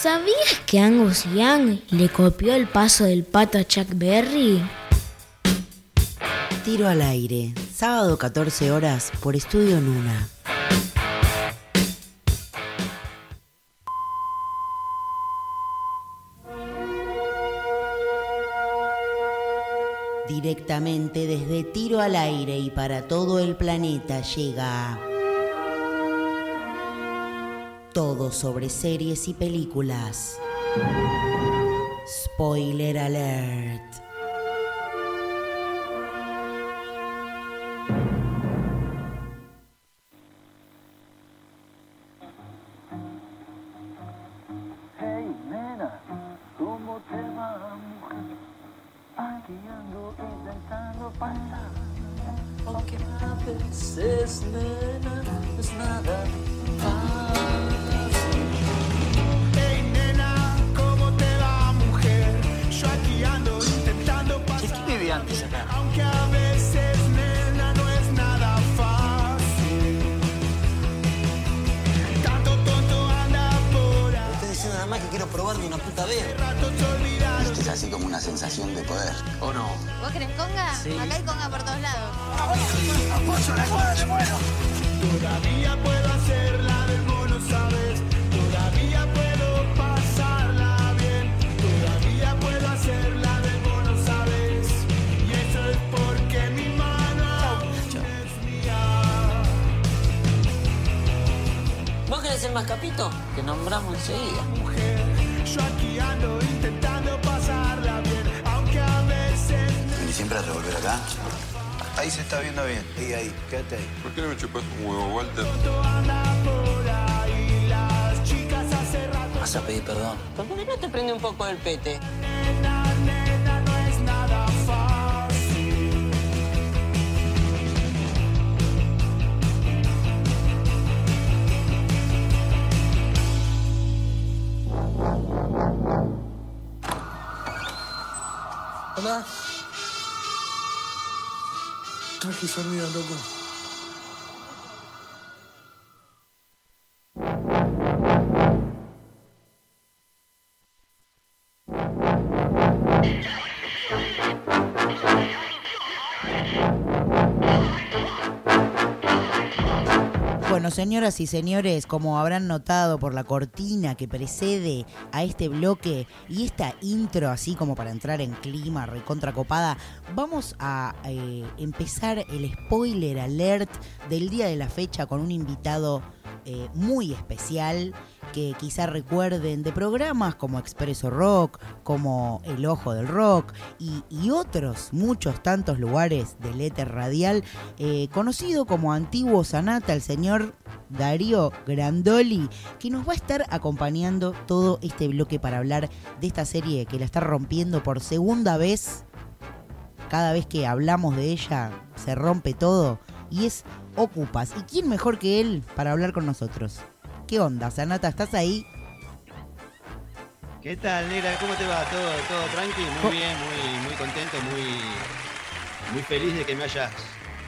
¿Sabías que Angus Young le copió el paso del pato a Chuck Berry? Tiro al aire, sábado 14 horas por Estudio Nuna. Directamente desde Tiro al aire y para todo el planeta llega todo sobre series y películas. Spoiler alert. Pete? Hola. Tranqui, sonido, loco. Señoras y señores, como habrán notado por la cortina que precede a este bloque y esta intro, así como para entrar en clima recontracopada, vamos a eh, empezar el spoiler alert del día de la fecha con un invitado eh, muy especial que quizá recuerden de programas como Expreso Rock, como El Ojo del Rock y, otros, muchos tantos lugares del éter radial, eh, conocido como Antiguo Sanata, el señor Darío Grandoli, que nos va a estar acompañando todo este bloque para hablar de esta serie que la está rompiendo por segunda vez. Cada vez que hablamos de ella se rompe todo y es Ocupas. ¿Y quién mejor que él para hablar con nosotros? ¿Qué onda, Sanata? ¿Estás ahí? ¿Qué tal, negra? ¿Cómo te va? ¿Todo, todo tranqui? Muy bien, muy, muy contento, muy, muy feliz de que me hayas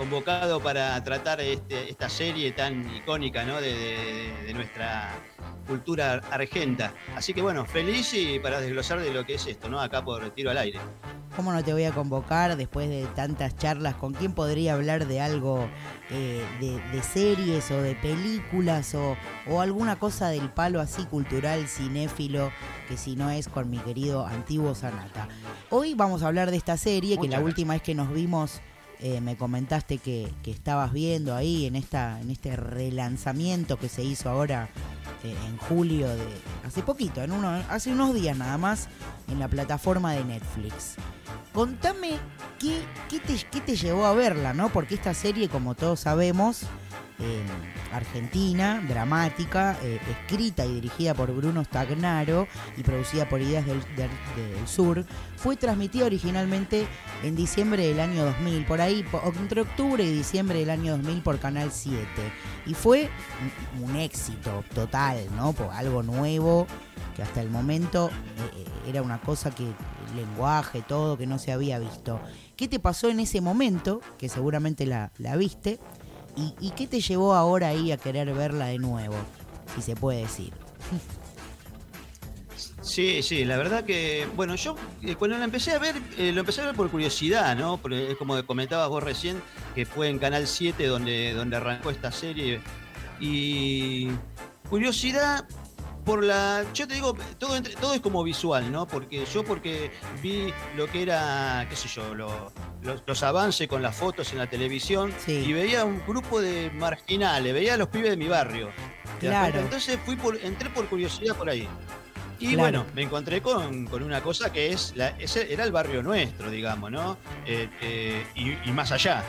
convocado para tratar este- esta serie tan icónica ¿no? de, de- de nuestra cultura argenta. Así que bueno, feliz y para desglosar de lo que es esto, ¿no? Acá por tiro al aire. ¿Cómo no te voy a convocar después de tantas charlas? ¿Con quién podría hablar de algo eh, de, de series o de películas o, o alguna cosa del palo así cultural, cinéfilo, que si no es con mi querido antiguo Sanata? Hoy vamos a hablar de esta serie que la gracias. última vez que nos vimos eh, me comentaste que, que estabas viendo ahí en, esta, en este relanzamiento que se hizo ahora eh, en julio de hace poquito, en uno, hace unos días nada más, en la plataforma de Netflix. Contame qué, qué, te, qué te llevó a verla, ¿no? Porque esta serie, como todos sabemos, eh, argentina, dramática, eh, escrita y dirigida por Bruno Stagnaro y producida por Ideas del, Sur, fue transmitida originalmente en diciembre del año 2000, por ahí, entre octubre y diciembre del año 2000 por Canal 7. Y fue un, éxito total, ¿no? Por algo nuevo, que hasta el momento eh, era una cosa que lenguaje, todo, que no se había visto. ¿Qué te pasó en ese momento, que seguramente la viste, y, qué te llevó ahora ahí a querer verla de nuevo, si se puede decir? Sí, sí, la verdad que, bueno, yo eh, cuando la empecé a ver, eh, lo empecé a ver por curiosidad, ¿no? Porque es como comentabas vos recién, que fue en Canal 7 donde, donde arrancó esta serie. Y curiosidad por la. Yo te digo, todo, entre- todo es como visual, ¿no? Porque yo porque vi lo que era, qué sé yo, lo- los, los avances con las fotos en la televisión y veía un grupo de marginales, veía a los pibes de mi barrio. ¿te das Claro. Entonces fui por, entré por curiosidad por ahí. Y Claro. bueno, me encontré con, con una cosa que es, la, ese era el barrio nuestro, digamos, ¿no? Eh, eh, y, y más allá.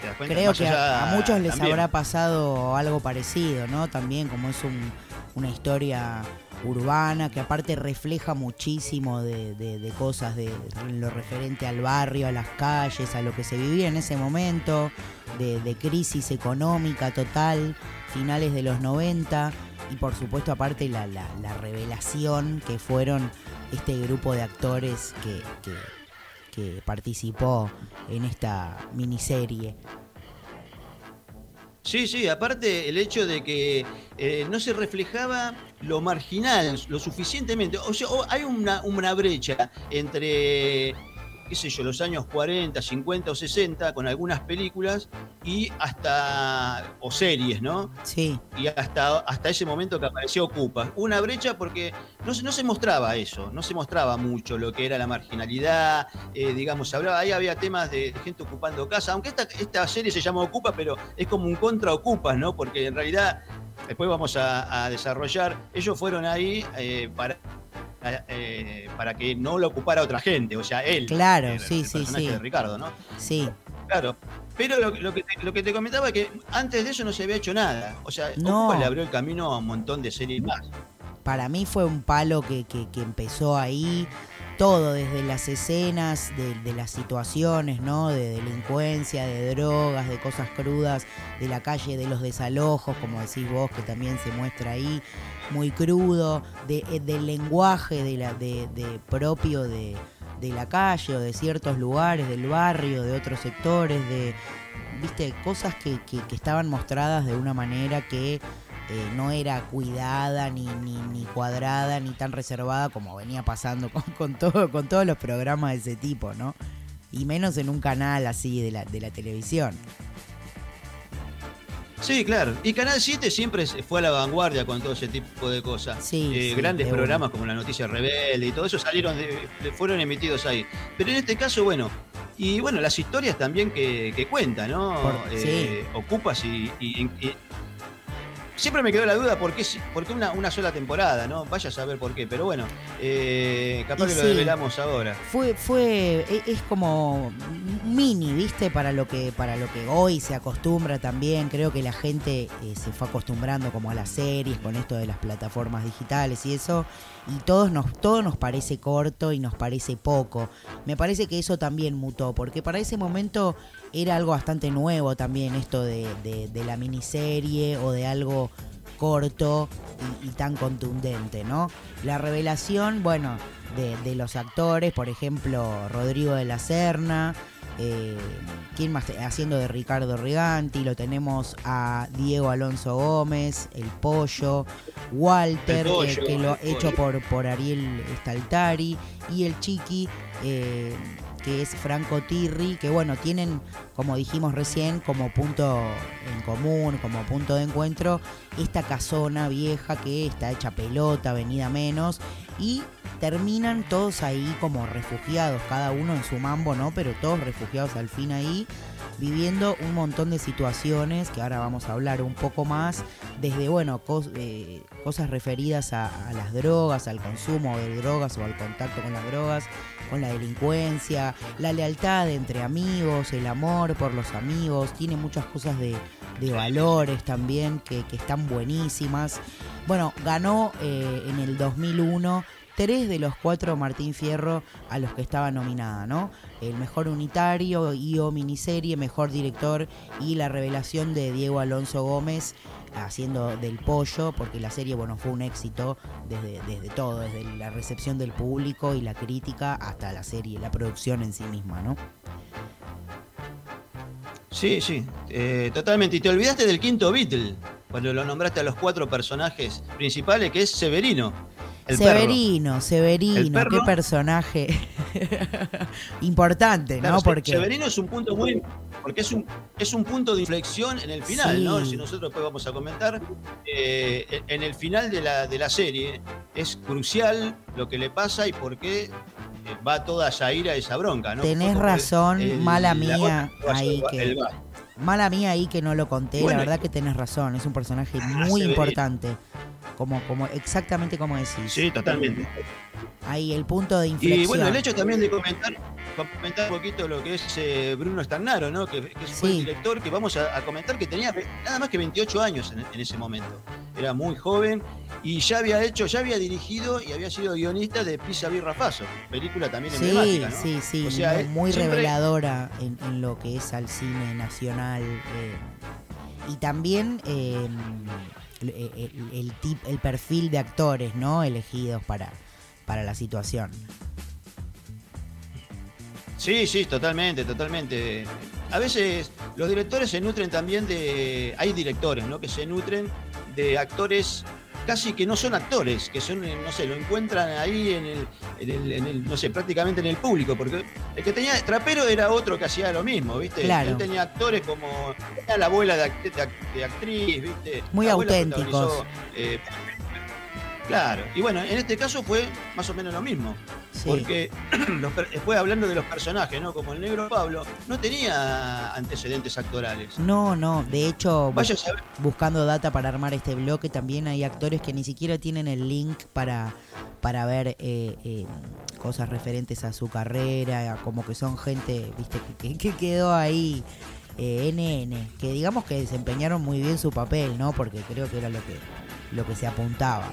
¿te das cuenta? Creo Más que a, muchos les también. habrá pasado algo parecido, ¿no? También como es un- una historia urbana que aparte refleja muchísimo de, de- cosas de, lo referente al barrio, a las calles, a lo que se vivía en ese momento, de, crisis económica total, finales de los 90 y por supuesto aparte la, la- la revelación que fueron este grupo de actores que- que participó en esta miniserie. Sí, sí, aparte el hecho de que eh, no se reflejaba lo marginal lo suficientemente. O sea, hay una, una brecha entre, qué sé yo, los años 40, 50 o 60 con algunas películas y hasta, o series, ¿no? Sí. Y hasta, hasta ese momento que apareció Ocupa. Una brecha porque no, se- no se mostraba eso, no se mostraba mucho lo que era la marginalidad, eh, digamos, hablaba, ahí había temas de gente ocupando casa, aunque esta, esta serie se llama Ocupa, pero es como un contra Ocupas, ¿no? Porque en realidad, después vamos a, a desarrollar, ellos fueron ahí eh, para... eh, para que no lo ocupara otra gente, o sea, él. Claro, el- sí, el sí, sí. de Ricardo, ¿no? Sí. Claro. Pero lo, lo que te, lo que te comentaba es que antes de eso no se había hecho nada. O sea, No. Ocupa le abrió el camino a un montón de series más. Para mí fue un palo que, que- que empezó ahí, todo desde las escenas, de, de las situaciones, ¿no? De delincuencia, de drogas, de cosas crudas, de la calle, de los desalojos, como decís vos, que también se muestra ahí, muy crudo, de, eh, del lenguaje de la, de, de propio de, de la calle o de ciertos lugares, del barrio, de otros sectores, de, viste, cosas que, que- que estaban mostradas de una manera que eh, no era cuidada, ni, ni, ni cuadrada, ni tan reservada como venía pasando con, con todo, con todos los programas de ese tipo, ¿no? Y menos en un canal así de la, de la televisión. Sí, claro. Y Canal 7 siempre fue a la vanguardia con todo ese tipo de cosas. Sí, Eh, sí, grandes de programas como La Noticia Rebelde y todo eso salieron, de- fueron emitidos ahí. Pero en este caso, bueno, y bueno, las historias también que, que cuenta, ¿no? Por- Eh, Ocupas y, y- y- Siempre me quedó la duda por qué, si- por qué una, una sola temporada, ¿no? Vaya a saber por qué, pero bueno, eh, capaz Y que lo sí. revelamos ahora. Fue, fue, e- es como mini, viste, para lo que, para lo que hoy se acostumbra también. Creo que la gente eh, se fue acostumbrando como a las series con esto de las plataformas digitales y eso. Y todos nos, todo nos parece corto y nos parece poco. Me parece que eso también mutó, porque para ese momento era algo bastante nuevo también esto de, de- de la miniserie o de algo corto y, y tan contundente, ¿no? La revelación, bueno, de, de los actores, por ejemplo, Rodrigo de la Serna, eh, ¿quién más? Haciendo de Ricardo Riganti, lo tenemos a Diego Alonso Gómez, El Pollo, Walter, El Pollo, eh, que lo el hecho por, por Ariel Staltari, y el Chiqui, eh, que es Franco Tirri, que bueno, tienen, como dijimos recién, como punto en común, como punto de encuentro, esta casona vieja que está hecha pelota, venida menos, y terminan todos ahí como refugiados, cada uno en su mambo, ¿no? Pero todos refugiados al fin ahí, viviendo un montón de situaciones que ahora vamos a hablar un poco más, desde, bueno, eh, cosas referidas a, las drogas, al consumo de drogas o al contacto con las drogas, con la delincuencia, la lealtad entre amigos, el amor por los amigos, tiene muchas cosas de, valores también que, que están buenísimas. Bueno, ganó eh, en el 2001 tres de los cuatro Martín Fierro a los que estaba nominada, ¿no? El mejor unitario y o miniserie, mejor director y la revelación de Diego Alonso Gómez haciendo del pollo, porque la serie, bueno, fue un éxito desde, desde todo, desde la recepción del público y la crítica hasta la serie, la producción en sí misma, ¿no? Sí, sí, eh, totalmente. Y te olvidaste del quinto Beatle, cuando lo nombraste a los cuatro personajes principales, que es Severino. El perro. Severino, Severino, perro. qué personaje importante, Claro, ¿no? Porque Severino es un punto muy. Porque es un, es un punto de inflexión en el final, Sí. ¿no? Si nosotros después vamos a comentar. eh, en el final de la, de la serie es crucial lo que le pasa y por qué eh, va toda esa ira, esa bronca, ¿no? Tenés razón, el- mala la mía, ahí que- el. Mala mía ahí que no lo conté, Bueno, la verdad que tenés razón, es un personaje Ah, muy importante, como, como exactamente como decís. Sí, totalmente. Ahí el punto de inflexión. Y bueno, el hecho también de comentar, comentar un poquito lo que es eh, Bruno Stagnaro, ¿no? que, que fue el Sí. director, que vamos a, a comentar que tenía nada más que 28 años en, en ese momento. Era muy joven y ya había hecho, ya había dirigido y había sido guionista de Pisa Birra Faso, película también Sí, emblemática. ¿no? sí, sí, O sea, muy, él muy siempre- reveladora en, en lo que es al cine nacional. eh, y también eh, el, el- el tip- el perfil de actores, ¿no? Elegidos para, para la situación. Sí, sí, totalmente, totalmente. A veces los directores se nutren también de. Hay directores, ¿no? Que se nutren de actores casi que no son actores, que son, eh, no sé, lo encuentran ahí en el, en el, en el, no sé, prácticamente en el público, porque el que tenía, Trapero era otro que hacía lo mismo, ¿viste? Claro. Él tenía actores como, era la abuela de, act- de act- de actriz, ¿viste? Muy auténticos. eh, claro, y bueno, en este caso fue más o menos lo mismo. Sí. Porque los después hablando de los personajes, ¿no? Como el negro Pablo, no tenía antecedentes actorales. No, no, de hecho, Vaya buscando data para armar este bloque, también hay actores que ni siquiera tienen el link para, para ver eh, eh, cosas referentes a su carrera, como que son gente, viste, que, que quedó ahí eh, NN, que digamos que desempeñaron muy bien su papel, ¿no? Porque creo que era lo que, lo que se apuntaba.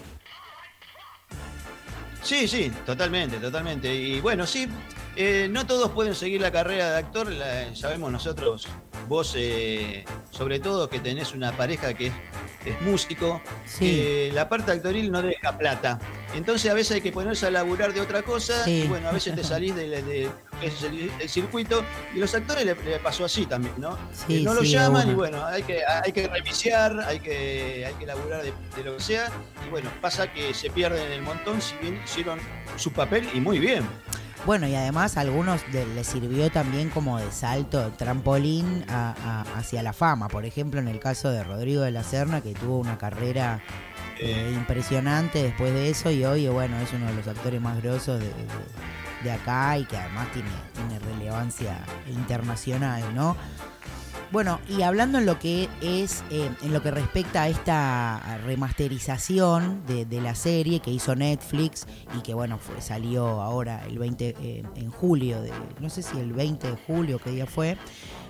Sí, sí, totalmente, totalmente. Y bueno, sí, eh, no todos pueden seguir la carrera de actor, la- sabemos nosotros, vos eh, sobre todo que tenés una pareja que es, es músico, Sí. que la parte actoril no deja plata. Entonces a veces hay que ponerse a laburar de otra cosa Sí. y bueno, a veces te salís de, de- de- es el, el circuito y los actores le, le pasó así también, ¿no? Sí, no lo llaman y bueno, hay que, hay que reviciar, hay que, hay que laburar de lo que sea y bueno, pasa que se pierden el montón si bien hicieron su papel y muy bien. Bueno, y además a algunos de- les sirvió también como de salto, trampolín a- a- hacia la fama. Por ejemplo, en el caso de Rodrigo de la Serna, que tuvo una carrera eh, impresionante después de eso y hoy, bueno, es uno de los actores más grosos de, de- de acá y que además tiene, tiene relevancia internacional, ¿no? Bueno, y hablando en lo que es, eh, en lo que respecta a esta remasterización de, de la serie que hizo Netflix y que bueno, fue, salió ahora el 20, eh, en julio, de, no sé si el 20 de julio, qué día fue,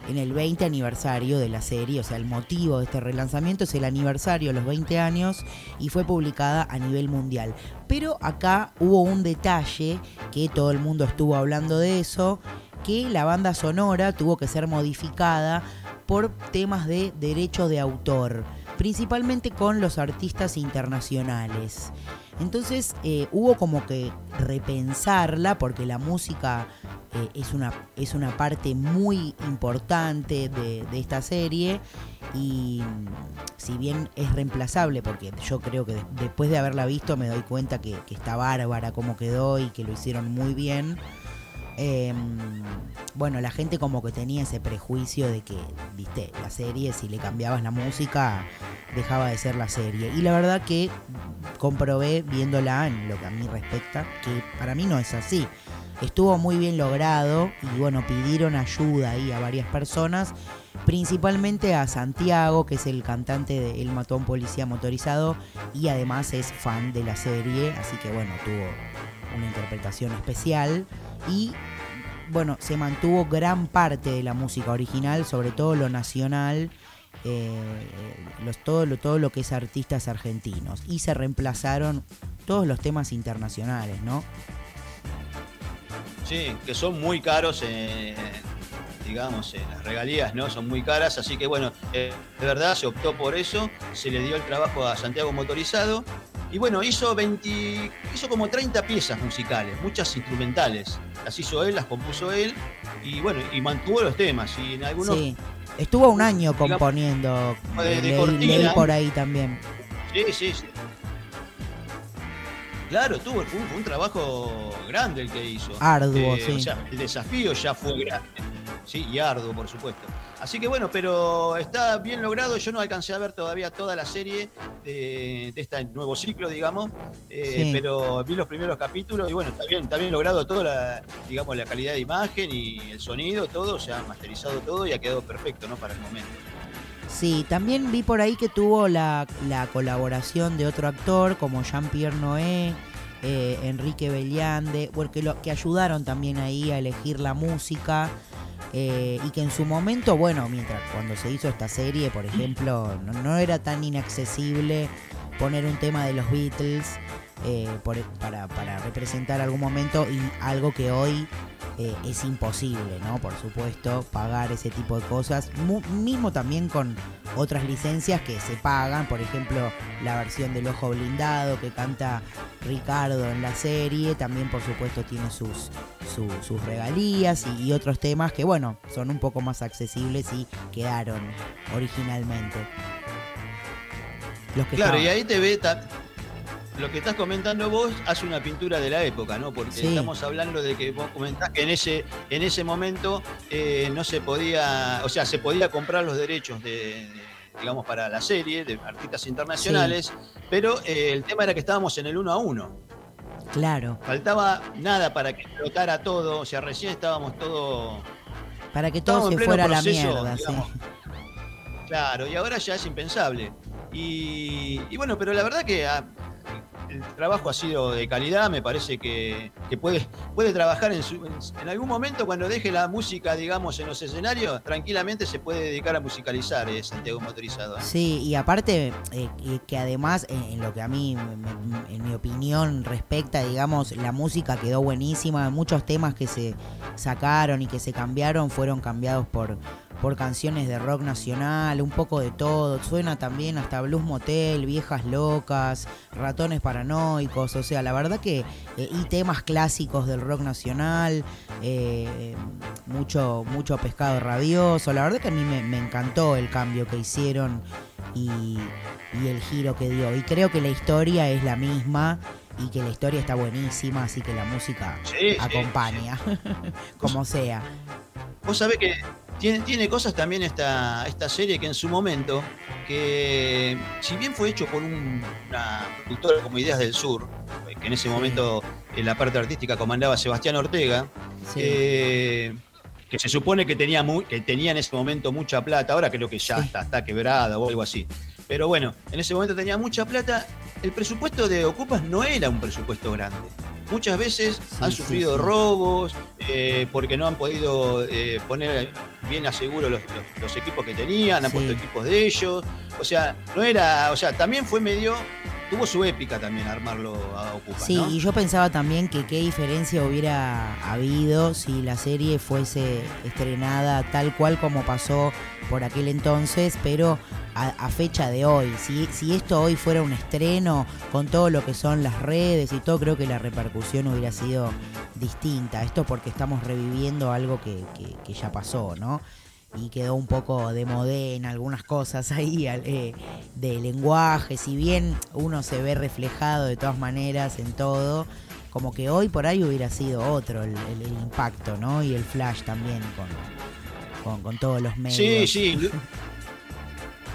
en el 20 aniversario de la serie, o sea, el motivo de este relanzamiento es el aniversario, los 20 años, y fue publicada a nivel mundial. Pero acá hubo un detalle que todo el mundo estuvo hablando de eso, que la banda sonora tuvo que ser modificada por temas de derechos de autor, principalmente con los artistas internacionales. Entonces eh, hubo como que repensarla porque la música eh, es, una, es una parte muy importante de, esta serie y si bien es reemplazable, porque yo creo que de- después de haberla visto me doy cuenta que, que está bárbara como quedó y que lo hicieron muy bien. Eh, bueno, la gente como que tenía ese prejuicio de que, viste, la serie, si le cambiabas la música, dejaba de ser la serie. Y la verdad que comprobé viéndola en lo que a mí respecta, que para mí no es así. Estuvo muy bien logrado y bueno, pidieron ayuda ahí a varias personas, principalmente a Santiago, que es el cantante de El mató a un policía motorizado y además es fan de la serie, así que bueno, tuvo una interpretación especial y bueno, se mantuvo gran parte de la música original, sobre todo lo nacional, eh, los, todo, lo, todo lo que es artistas argentinos. Y se reemplazaron todos los temas internacionales, ¿no? Sí, que son muy caros, eh, digamos, eh, las regalías, ¿no? Son muy caras, así que bueno, eh, de verdad se optó por eso, se le dio el trabajo a Santiago Motorizado y bueno, hizo 20, hizo como 30 piezas musicales, muchas instrumentales. Las hizo él, las compuso él y bueno, y mantuvo los temas y en algunos Sí. Estuvo un año digamos, componiendo, de- de leí- cortina. leí por ahí también. Sí, sí, sí. Claro, tuvo, fue, un- fue un trabajo grande el que hizo. Arduo, sí. O sea, el desafío ya fue grande. Sí, y arduo, por supuesto. Así que bueno, pero está bien logrado. Yo no alcancé a ver todavía toda la serie de, de este nuevo ciclo, digamos. eh, Sí. Pero vi los primeros capítulos y bueno, está bien, está bien logrado toda la, digamos, la calidad de imagen y el sonido, todo, se ha masterizado todo y ha quedado perfecto, ¿no? Para el momento. Sí, también vi por ahí que tuvo la, la colaboración de otro actor como Jean-Pierre Noé, eh, Enrique Belliande, porque lo, que ayudaron también ahí a elegir la música. Eh, y que en su momento, bueno, mientras cuando se hizo esta serie, por ejemplo, no, no era tan inaccesible poner un tema de los Beatles eh, por- para, para representar algún momento y algo que hoy eh, es imposible, ¿no? Por supuesto, pagar ese tipo de cosas. Mu- mismo también con otras licencias que se pagan, por ejemplo, la versión del Ojo Blindado que canta Ricardo en la serie, también por supuesto tiene sus, su- sus regalías y, y otros temas que, bueno, son un poco más accesibles y quedaron originalmente. Los que Claro, estaban. y ahí te ve lo que estás comentando vos hace una pintura de la época, ¿no? Porque Sí. estamos hablando de que vos comentás que en ese, en ese momento eh, no se podía, o sea, se podía comprar los derechos de, de, digamos, para la serie de artistas internacionales, pero eh, el tema era que estábamos en el uno a uno. Claro, Faltaba nada para que explotara todo, o sea, recién estábamos todo para que todo se fuera a la mierda, sí. Claro, y ahora ya es impensable. Y, y bueno, pero la verdad que ah, el trabajo ha sido de calidad, me parece que, que puede, puede trabajar en, su, en, algún momento cuando deje la música, digamos, en los escenarios, tranquilamente se puede dedicar a musicalizar eh, Santiago Motorizado. ¿eh? Sí, y aparte eh, que- además en, lo que a mí, en mi opinión, respecta, digamos, la música quedó buenísima. Muchos temas que se sacaron y que se cambiaron fueron cambiados por, por canciones de rock nacional, un poco de todo. Suena también hasta Blues Motel, Viejas Locas, Ratones Paranoicos. O sea, la verdad que... eh, y temas clásicos del rock nacional, eh, mucho, mucho pescado rabioso. La verdad que a mí me, me encantó el cambio que hicieron y, y el giro que dio. Y creo que la historia es la misma y que la historia está buenísima, así que la música Sí, sí, acompaña, como sea. Vos sabés que tiene, tiene cosas también esta, esta serie que en su momento, que si bien fue hecho por un- una productora como Ideas del Sur, eh, que en ese momento en la parte artística comandaba Sebastián Ortega, Sí. eh, que se supone que tenía, mu- que tenía en ese momento mucha plata, ahora creo que ya Sí. está, está quebrada o algo así. Pero bueno, en ese momento tenía mucha plata. El presupuesto de Ocupas no era un presupuesto grande. Muchas veces Sí, han sufrido sí. robos, eh, porque no han podido eh, poner bien a seguro los, los- los equipos que tenían, han puesto equipos de ellos. O sea, no era, o sea, también fue medio, tuvo su épica también armarlo a. Sí, y yo pensaba también que qué diferencia hubiera habido si la serie fuese estrenada tal cual como pasó por aquel entonces, pero a, a fecha de hoy. Si, si esto hoy fuera un estreno con todo lo que son las redes y todo, creo que la repercusión hubiera sido distinta. Esto porque estamos reviviendo algo que, que- que ya pasó, ¿no? Y quedó un poco de modé en algunas cosas ahí eh, de lenguaje, si bien uno se ve reflejado de todas maneras en todo, como que hoy por ahí hubiera sido otro el, el- el impacto, ¿no? Y el flash también con, con, con todos los Sí, medios. sí. indu-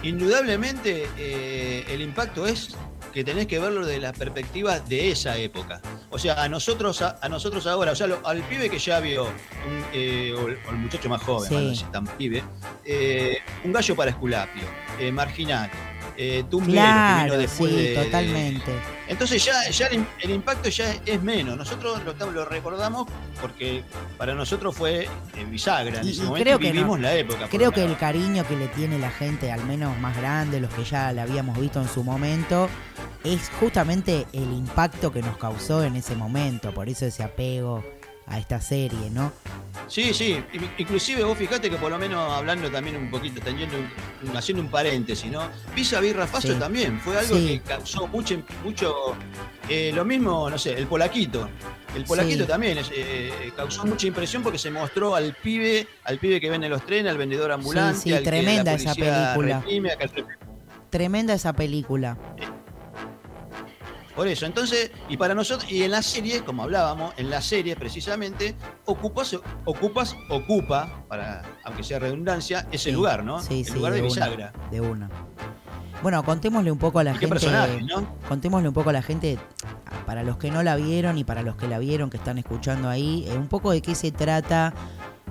Indudablemente eh, el impacto es que tenés que verlo de la perspectiva de esa época. O sea, a nosotros, a, a nosotros ahora, o sea, lo- al pibe que ya vio, un, eh, o, el, o el muchacho más joven, Sí. más no sé si tan pibe, eh, un gallo para Esculapio, eh, Marginal, eh, Tumbero, que Claro, vino después sí, de- de- totalmente. entonces ya, ya el, el impacto ya es menos. Nosotros lo, lo recordamos porque para nosotros fue bisagra. En Y- ese y momento creo que vivimos no. la época. Creo que el cariño que le tiene la gente, al menos más grande, los que ya la habíamos visto en su momento, es justamente el impacto que nos causó en ese momento. Por eso ese apego a esta serie, ¿no? Sí, sí. In- Inclusive vos fijate que por lo menos hablando también un poquito, teniendo haciendo un paréntesis, ¿no? Pisa Birra Faso Sí. también. Fue algo Sí. que causó mucho, mucho eh, lo mismo, no sé, el polaquito. El polaquito Sí. también eh, causó mucha impresión porque se mostró al pibe, al pibe que vende los trenes, al vendedor ambulante, sí, al que la tremenda esa película. reprime, al que- Tremenda esa película. Por eso, entonces, y para nosotros, y en la serie, como hablábamos, en la serie precisamente, ocupas, ocupas, ocupa, para, aunque sea redundancia, ese Sí, lugar, ¿no? Sí, el sí, lugar de, una, bisagra. de una. Bueno, contémosle un poco a la ¿Y qué gente. personaje, no? Contémosle un poco a la gente, para los que no la vieron y para los que la vieron, que están escuchando ahí, eh, un poco de qué se trata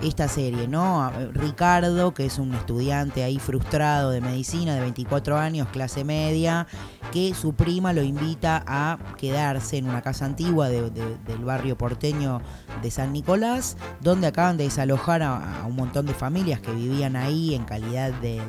esta serie, ¿no? A- Ricardo, que es un estudiante ahí frustrado de medicina de 24 años, clase media, que su prima lo invita a quedarse en una casa antigua de- de- del barrio porteño de San Nicolás, donde acaban de desalojar a, un montón de familias que vivían ahí en calidad de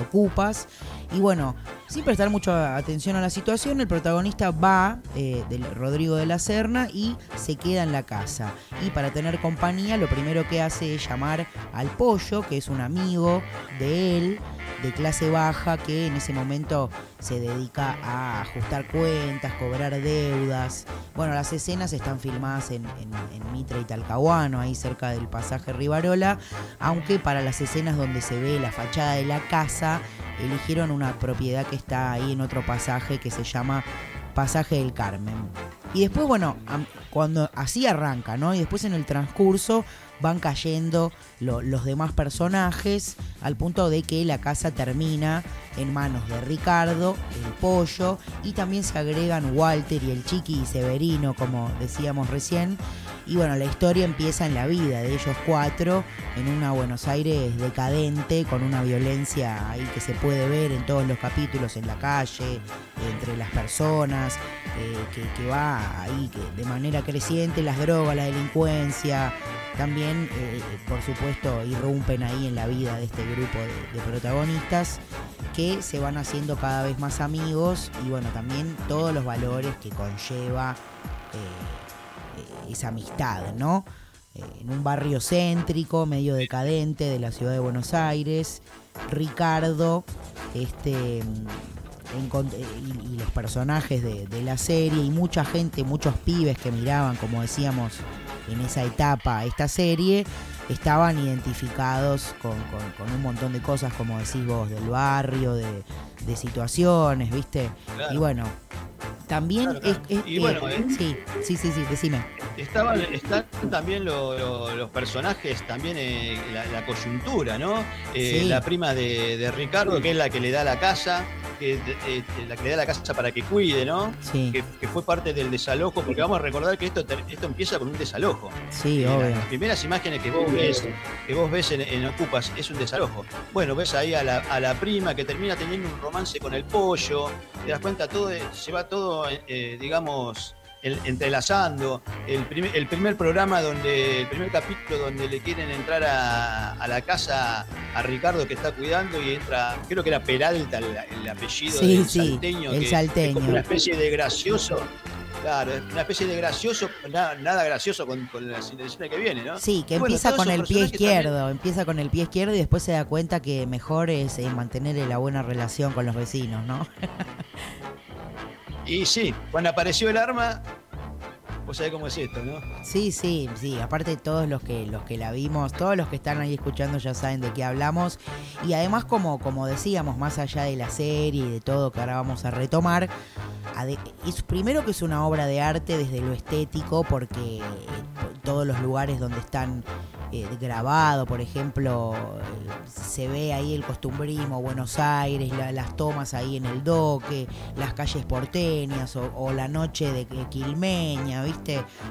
ocupas. Y bueno, sin prestar mucha atención a la situación, el protagonista va, eh, del Rodrigo de la Serna, y se queda en la casa. Y para tener compañía, lo primero que hace llamar al pollo, que es un amigo de él, de clase baja, que en ese momento se dedica a ajustar cuentas, cobrar deudas. Bueno, las escenas están filmadas en, en- en Mitre y Talcahuano, ahí cerca del pasaje Rivarola, aunque para las escenas donde se ve la fachada de la casa, eligieron una propiedad que está ahí en otro pasaje que se llama Pasaje del Carmen. Y después, bueno, cuando así arranca, ¿no? Y después en el transcurso van cayendo lo- los demás personajes al punto de que la casa termina en manos de Ricardo, el pollo, y también se agregan Walter y el Chiqui y Severino, como decíamos recién. Y bueno, la historia empieza en la vida de ellos cuatro, en una Buenos Aires decadente, con una violencia ahí que se puede ver en todos los capítulos, en la calle, entre las personas, que, que va ahí que de manera creciente, las drogas, la delincuencia, también, eh, por supuesto, irrumpen ahí en la vida de este grupo de, protagonistas que se van haciendo cada vez más amigos y bueno, también todos los valores que conlleva eh, eh, esa amistad, ¿no? Eh, en un barrio céntrico, medio decadente de la ciudad de Buenos Aires, Ricardo, este eh, y, y los personajes de, de la serie y mucha gente, muchos pibes que miraban, como decíamos, en esa etapa esta serie, estaban identificados con, con- con un montón de cosas, como decís vos, del barrio, de, de situaciones, ¿viste? Claro. Y bueno, también Claro, claro. es... es- Y eh, bueno, eh. sí, sí, sí, sí, decime. Estaban, están también lo- lo- los personajes, también eh, la, la coyuntura, ¿no? Eh, Sí. La prima de, de Ricardo, que es la que le da la casa, que eh, la que le da la casa para que cuide, ¿no? Sí, Que, que fue parte del desalojo, porque vamos a recordar que esto, esto empieza con un desalojo. sí, Eh, obvio. Las primeras imágenes que vos que vos ves en, Ocupas es un desalojo. Bueno, ves ahí a la, a la prima que termina teniendo un romance con el pollo, te das cuenta, todo eh, se va todo, eh, digamos, el- entrelazando. El primer, el primer programa donde, el primer capítulo donde le quieren entrar a, a la casa a Ricardo que está cuidando y entra, creo que era Peralta el, el apellido Sí, del sí, el salteño, que- que es salteño. como una especie de gracioso. Claro, una especie de gracioso, nada, nada gracioso con, con las intenciones que viene, ¿no? Sí, que Bueno, empieza con el pie también- izquierdo, empieza con el pie izquierdo y después se da cuenta que mejor es eh, mantener la buena relación con los vecinos, ¿no? Y sí, cuando apareció el arma, vos sabés cómo es esto, ¿no? Sí, sí, sí. Aparte todos los que los que la vimos, todos los que están ahí escuchando ya saben de qué hablamos. Y además, como, como decíamos, más allá de la serie y de todo que ahora vamos a retomar, es primero que es una obra de arte desde lo estético, porque eh, todos los lugares donde están eh, grabado, por ejemplo, eh, se ve ahí el costumbrismo, Buenos Aires, la- las tomas ahí en el doque, las calles porteñas o, o la noche de que- Quilmeña, ¿viste?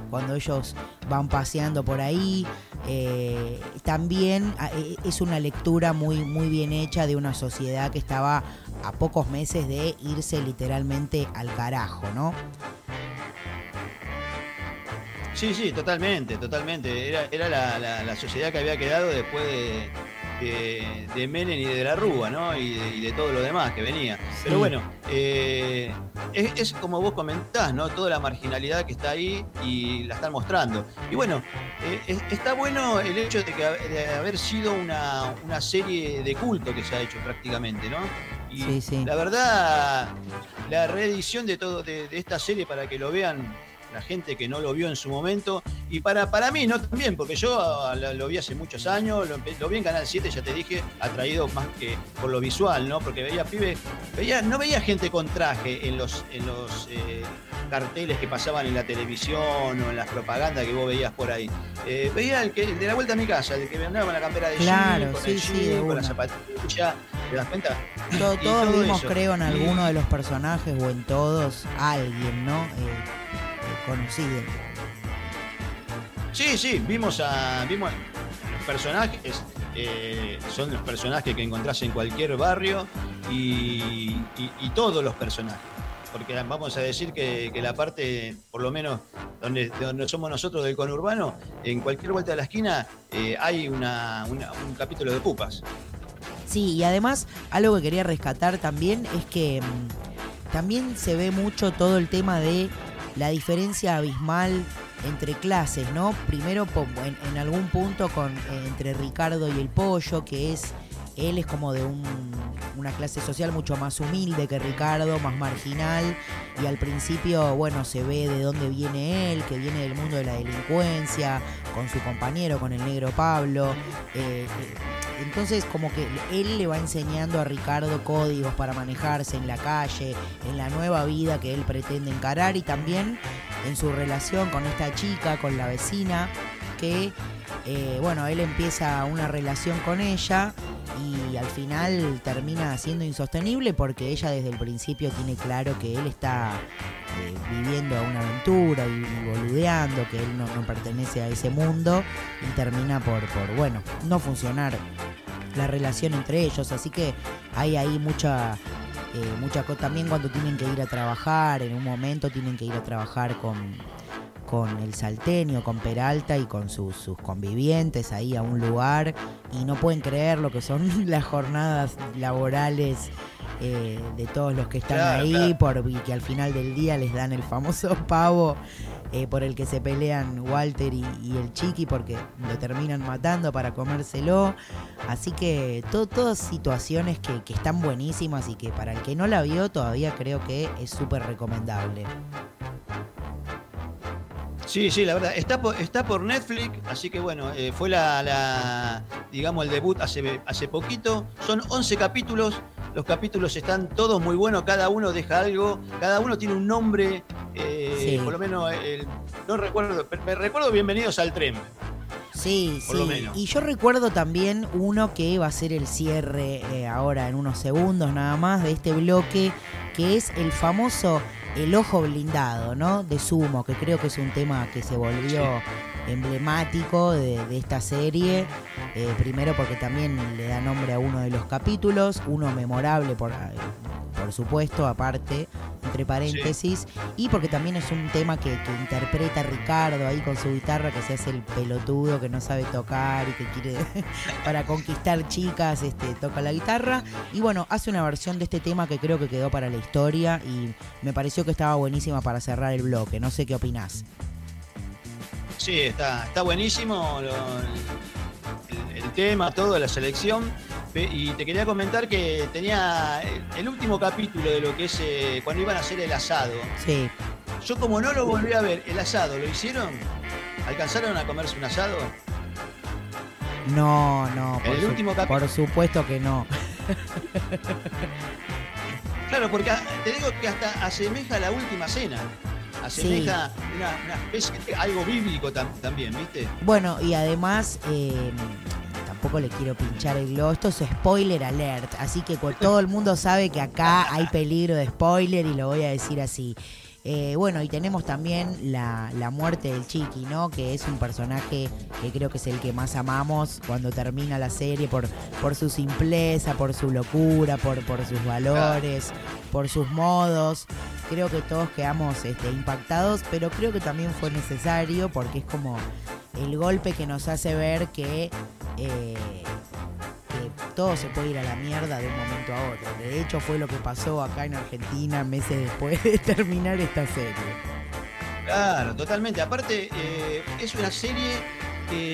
Cuando ellos van paseando por ahí. eh, también ah, eh, es una lectura muy, muy bien hecha de una sociedad que estaba a pocos meses de irse literalmente al carajo, ¿no? Sí, sí, totalmente, totalmente. Era, era la, la- la sociedad que había quedado después de, de, de Menem y de la Rúa, ¿no? Y de, y de todo lo demás que venía. Pero bueno, eh, es, es como vos comentás, ¿no? Toda la marginalidad que está ahí y la están mostrando. Y bueno, eh, es- está bueno el hecho de, que, de haber sido una, una serie de culto que se ha hecho prácticamente, ¿no? Y Sí, sí. la verdad, la reedición de todo de, de esta serie para que lo vean la gente que no lo vio en su momento. Y para, para mí, no también, porque yo ah, lo, lo vi hace muchos años, lo, vi en Canal 7, ya te dije, atraído más que por lo visual, ¿no? Porque veía pibe, veía, no veía gente con traje en los, en los eh, carteles que pasaban en la televisión o en las propagandas que vos veías por ahí. Eh, veía el, que, el de la vuelta a mi casa, el que andaba con la campera de Claro, jean, con sí, el sí, jean, con la una. zapatilla, ¿te das cuenta? Todos todo vimos, eso. creo, en alguno de los personajes o en todos alguien, ¿no? Eh, Sí, sí, vimos a. Vimos los personajes. eh, son los personajes que encontrás en cualquier barrio y, y- y todos los personajes. Porque vamos a decir que, que la parte, por lo menos donde, de donde somos nosotros del conurbano, en cualquier vuelta de la esquina eh, hay una- una- un capítulo de pupas. Sí, y además algo que quería rescatar también es que mm, también se ve mucho todo el tema de la diferencia abismal entre clases, ¿no? Primero en, en algún punto con eh, entre Ricardo y el Pollo, que es él es como de un- una clase social mucho más humilde que Ricardo, más marginal, y al principio, bueno, se ve de dónde viene él, que viene del mundo de la delincuencia, con su compañero, con el negro Pablo. eh, eh, entonces, como que él le va enseñando a Ricardo códigos para manejarse en la calle, en la nueva vida que él pretende encarar y también en su relación con esta chica, con la vecina, que, eh, bueno, él empieza una relación con ella y al final termina siendo insostenible porque ella desde el principio tiene claro que él está eh, viviendo una aventura y, boludeando, que él no, pertenece a ese mundo y termina por, por, bueno, no funcionar la relación entre ellos. Así que hay ahí mucha, eh, mucha. También cuando tienen que ir a trabajar, en un momento tienen que ir a trabajar con, con el salteño, con Peralta y con sus, sus convivientes ahí a un lugar y no pueden creer lo que son las jornadas laborales eh, de todos los que están Claro, ahí claro. por, y que al final del día les dan el famoso pavo eh, por el que se pelean Walter y, y el Chiqui porque lo terminan matando para comérselo. Así que to- todas situaciones que, que están buenísimas y que para el que no la vio todavía creo que es súper recomendable. Sí, sí, la verdad. Está por, está por Netflix, así que bueno, eh, fue la, la, digamos, el debut hace, hace poquito. Son 11 capítulos. Los capítulos están todos muy buenos, cada uno deja algo, cada uno tiene un nombre, eh, Sí. por lo menos, el- no recuerdo, me recuerdo Bienvenidos al Tren. Sí, Por sí. lo menos. Y yo recuerdo también uno que va a ser el cierre eh, ahora en unos segundos nada más de este bloque, que es el famoso El Ojo Blindado, ¿no? De Sumo, que creo que es un tema que se volvió emblemático de, de esta serie. Eh, primero porque también le da nombre a uno de los capítulos, uno memorable por, eh, por supuesto, aparte, entre paréntesis, y porque también es un tema que, que interpreta Ricardo ahí con su guitarra, que se hace el pelotudo, que no sabe tocar y que quiere, para conquistar chicas, este, toca la guitarra. Y bueno, hace una versión de este tema que creo que quedó para la historia y me pareció que estaba buenísima para cerrar el bloque. No sé qué opinás. Sí, está, está buenísimo lo- el, el tema, todo, la selección. Y te quería comentar que tenía el, último capítulo de lo que es eh, cuando iban a hacer el asado. Sí. Yo como no lo volví a ver, el asado, ¿lo hicieron? ¿Alcanzaron a comerse un asado? No, no, por, El su- último capítulo. por supuesto que no. Claro, porque te digo que hasta asemeja la última cena. Asemeja una, una especie de algo bíblico tam- también, ¿viste? Bueno, y además, eh, tampoco le quiero pinchar el globo. Esto es spoiler alert. Así que todo el mundo sabe que acá hay peligro de spoiler y lo voy a decir así. Eh, bueno, y tenemos también la, la muerte del Chiqui, ¿no? Que es un personaje que creo que es el que más amamos cuando termina la serie por, por su simpleza, por su locura, por, por sus valores, por sus modos. Creo que todos quedamos este, impactados, pero creo que también fue necesario porque es como el golpe que nos hace ver que, eh, todo se puede ir a la mierda de un momento a otro. De hecho, fue lo que pasó acá en Argentina meses después de terminar esta serie. Claro, totalmente. Aparte, eh, es una serie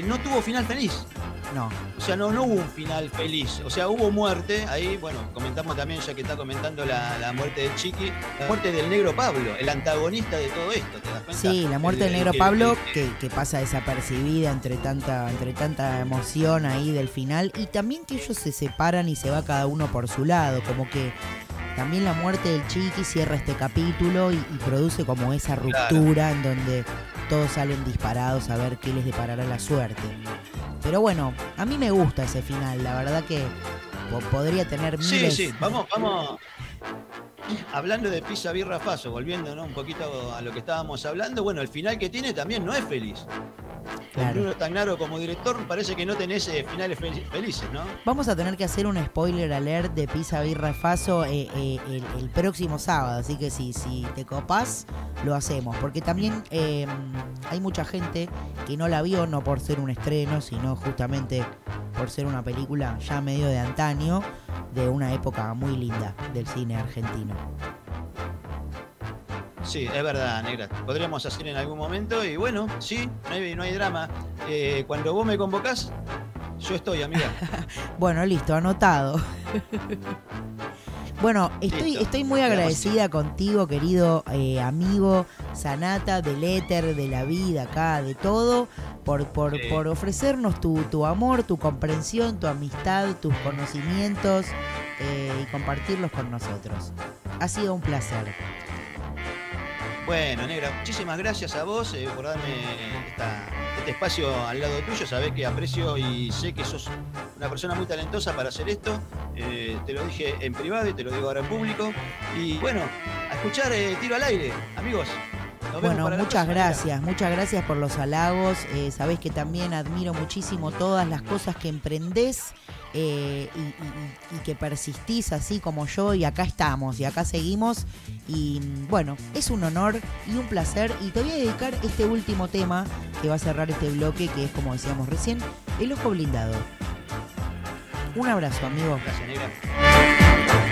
no tuvo final feliz. No. O sea, no, no hubo un final feliz. O sea, hubo muerte. Ahí, bueno, comentamos también, ya que está comentando la, la muerte de Chiqui, la muerte del negro Pablo, el antagonista de todo esto, ¿te das cuenta? Sí, la muerte El- del el negro Pablo, el que- pasa desapercibida entre tanta, entre tanta emoción ahí del final. Y también que ellos se separan y se va cada uno por su lado. Como que también la muerte del Chiqui cierra este capítulo y, y produce como esa ruptura en donde todos salen disparados a ver qué les deparará la suerte. Pero bueno, a mí me gusta ese final, la verdad que po- podría tener Sí, miles. sí, vamos, vamos. Hablando de Pisa Birra Faso, volviendo ¿no? un poquito a lo que estábamos hablando, bueno, el final que tiene también no es feliz. Con Claro. Bruno Tagnaro como director parece que no tenés eh, finales fel- felices, ¿no? Vamos a tener que hacer un spoiler alert de Pisa Birra Faso eh, eh, el, el próximo sábado, así que si, si te copás, lo hacemos. Porque también eh, hay mucha gente que no la vio, no por ser un estreno, sino justamente por ser una película ya medio de antaño, de una época muy linda del cine argentino. Sí, es verdad, negra. Podríamos hacer en algún momento y bueno, sí, no hay, no hay drama. Eh, cuando vos me convocás, yo estoy, amiga. Bueno, listo, anotado. Bueno, estoy, Listo. estoy muy agradecida contigo, querido eh, amigo Sanata, del éter, de la vida acá, de todo, por, por, Sí. por ofrecernos tu, tu amor, tu comprensión, tu amistad, tus conocimientos eh, y compartirlos con nosotros. Ha sido un placer. Bueno, negra, muchísimas gracias a vos eh, por darme este espacio al lado tuyo. Sabés que aprecio y sé que sos una persona muy talentosa para hacer esto. Eh, te lo dije en privado y te lo digo ahora en público. Y bueno, a escuchar eh, tiro al aire, amigos. Bueno, muchas gracias, muchas gracias por los halagos. Eh, sabés que también admiro muchísimo todas las cosas que emprendés eh, y, y- y que persistís así como yo y acá estamos y acá seguimos. Y mm, bueno, es un honor y un placer. Y te voy a dedicar este último tema que va a cerrar este bloque, que es como decíamos recién, el ojo blindado. Un abrazo, amigo. Gracias, negra.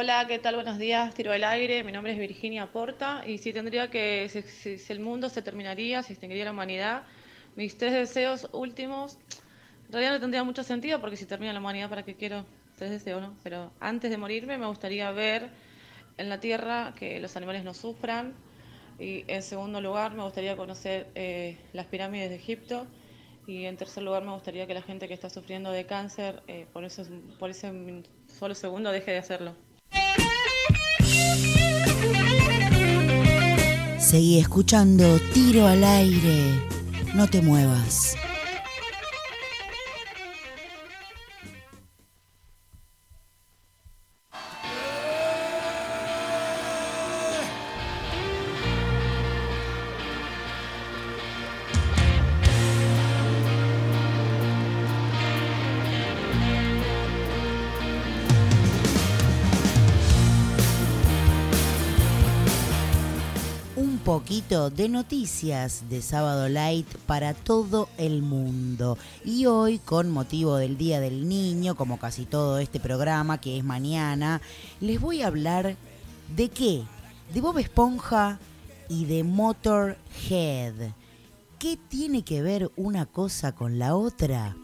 Hola, ¿qué tal? Buenos días, tiro al aire. Mi nombre es Virginia Porta y si tendría que, si, si- el mundo se terminaría, si extinguiría la humanidad, mis tres deseos últimos, en realidad no tendría mucho sentido porque si termina la humanidad, ¿para qué quiero tres deseos, no? Pero antes de morirme me gustaría ver en la Tierra que los animales no sufran, Y en segundo lugar, me gustaría conocer eh, las pirámides de Egipto. Y en tercer lugar, me gustaría que la gente que está sufriendo de cáncer, eh, por, eso, por ese solo segundo, deje de hacerlo. Seguí escuchando Tiro al aire. No te muevas. De noticias de Sábado Light para todo el mundo. Y hoy, con motivo del Día del Niño, como casi todo este programa, que es mañana, les voy a hablar de qué? De Bob Esponja y de Motorhead. ¿Qué tiene que ver una cosa con la otra?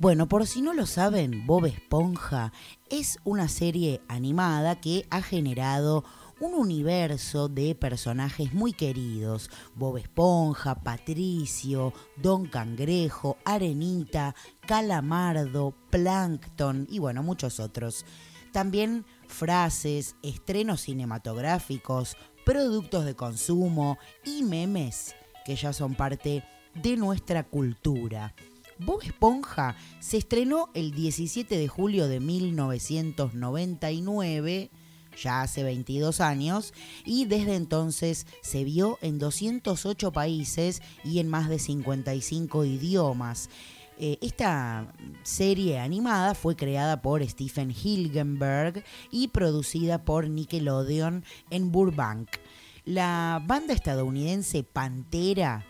Bueno, por si no lo saben, Bob Esponja es una serie animada que ha generado un universo de personajes muy queridos. Bob Esponja, Patricio, Don Cangrejo, Arenita, Calamardo, Plankton y bueno, muchos otros. También frases, estrenos cinematográficos, productos de consumo y memes que ya son parte de nuestra cultura. Bob Esponja se estrenó el 17 de julio de 1999, ya hace 22 años, y desde entonces se vio en 208 países y en más de 55 idiomas. Eh, esta serie animada fue creada por Stephen Hilgenberg y producida por Nickelodeon en Burbank. La banda estadounidense Pantera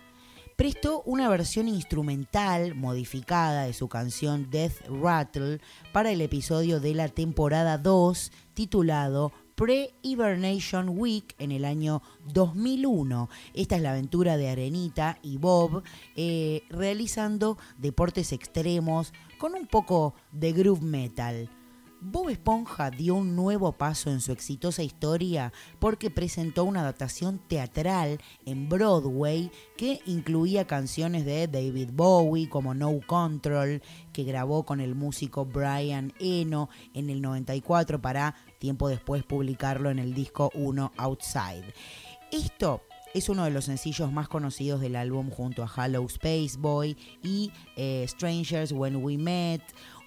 prestó una versión instrumental modificada de su canción Death Rattle para el episodio de la temporada 2 titulado Pre-Hibernation Week en el año 2001. Esta es la aventura de Arenita y Bob eh, realizando deportes extremos con un poco de groove metal. Bob Esponja dio un nuevo paso en su exitosa historia porque presentó una adaptación teatral en Broadway que incluía canciones de David Bowie como No Control, que grabó con el músico Brian Eno en el 94 para tiempo después publicarlo en el disco 1 Outside. Esto es uno de los sencillos más conocidos del álbum junto a Hello Space Boy y eh, Strangers When We Met.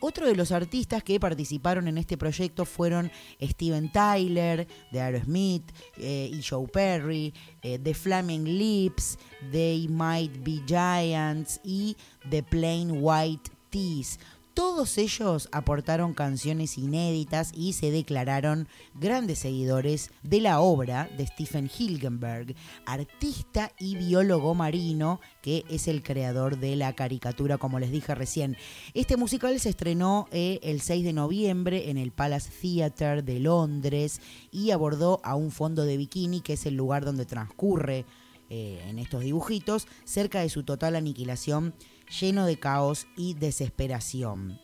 Otro de los artistas que participaron en este proyecto fueron Steven Tyler de Aerosmith eh, y Joe Perry, eh, The Flaming Lips, They Might Be Giants y The Plain White Tees. Todos ellos aportaron canciones inéditas y se declararon grandes seguidores de la obra de Stephen Hilgenberg, artista y biólogo marino que es el creador de la caricatura, como les dije recién. Este musical se estrenó eh, el 6 de noviembre en el Palace Theatre de Londres y abordó a un fondo de bikini, que es el lugar donde transcurre eh, en estos dibujitos, cerca de su total aniquilación lleno de caos y desesperación.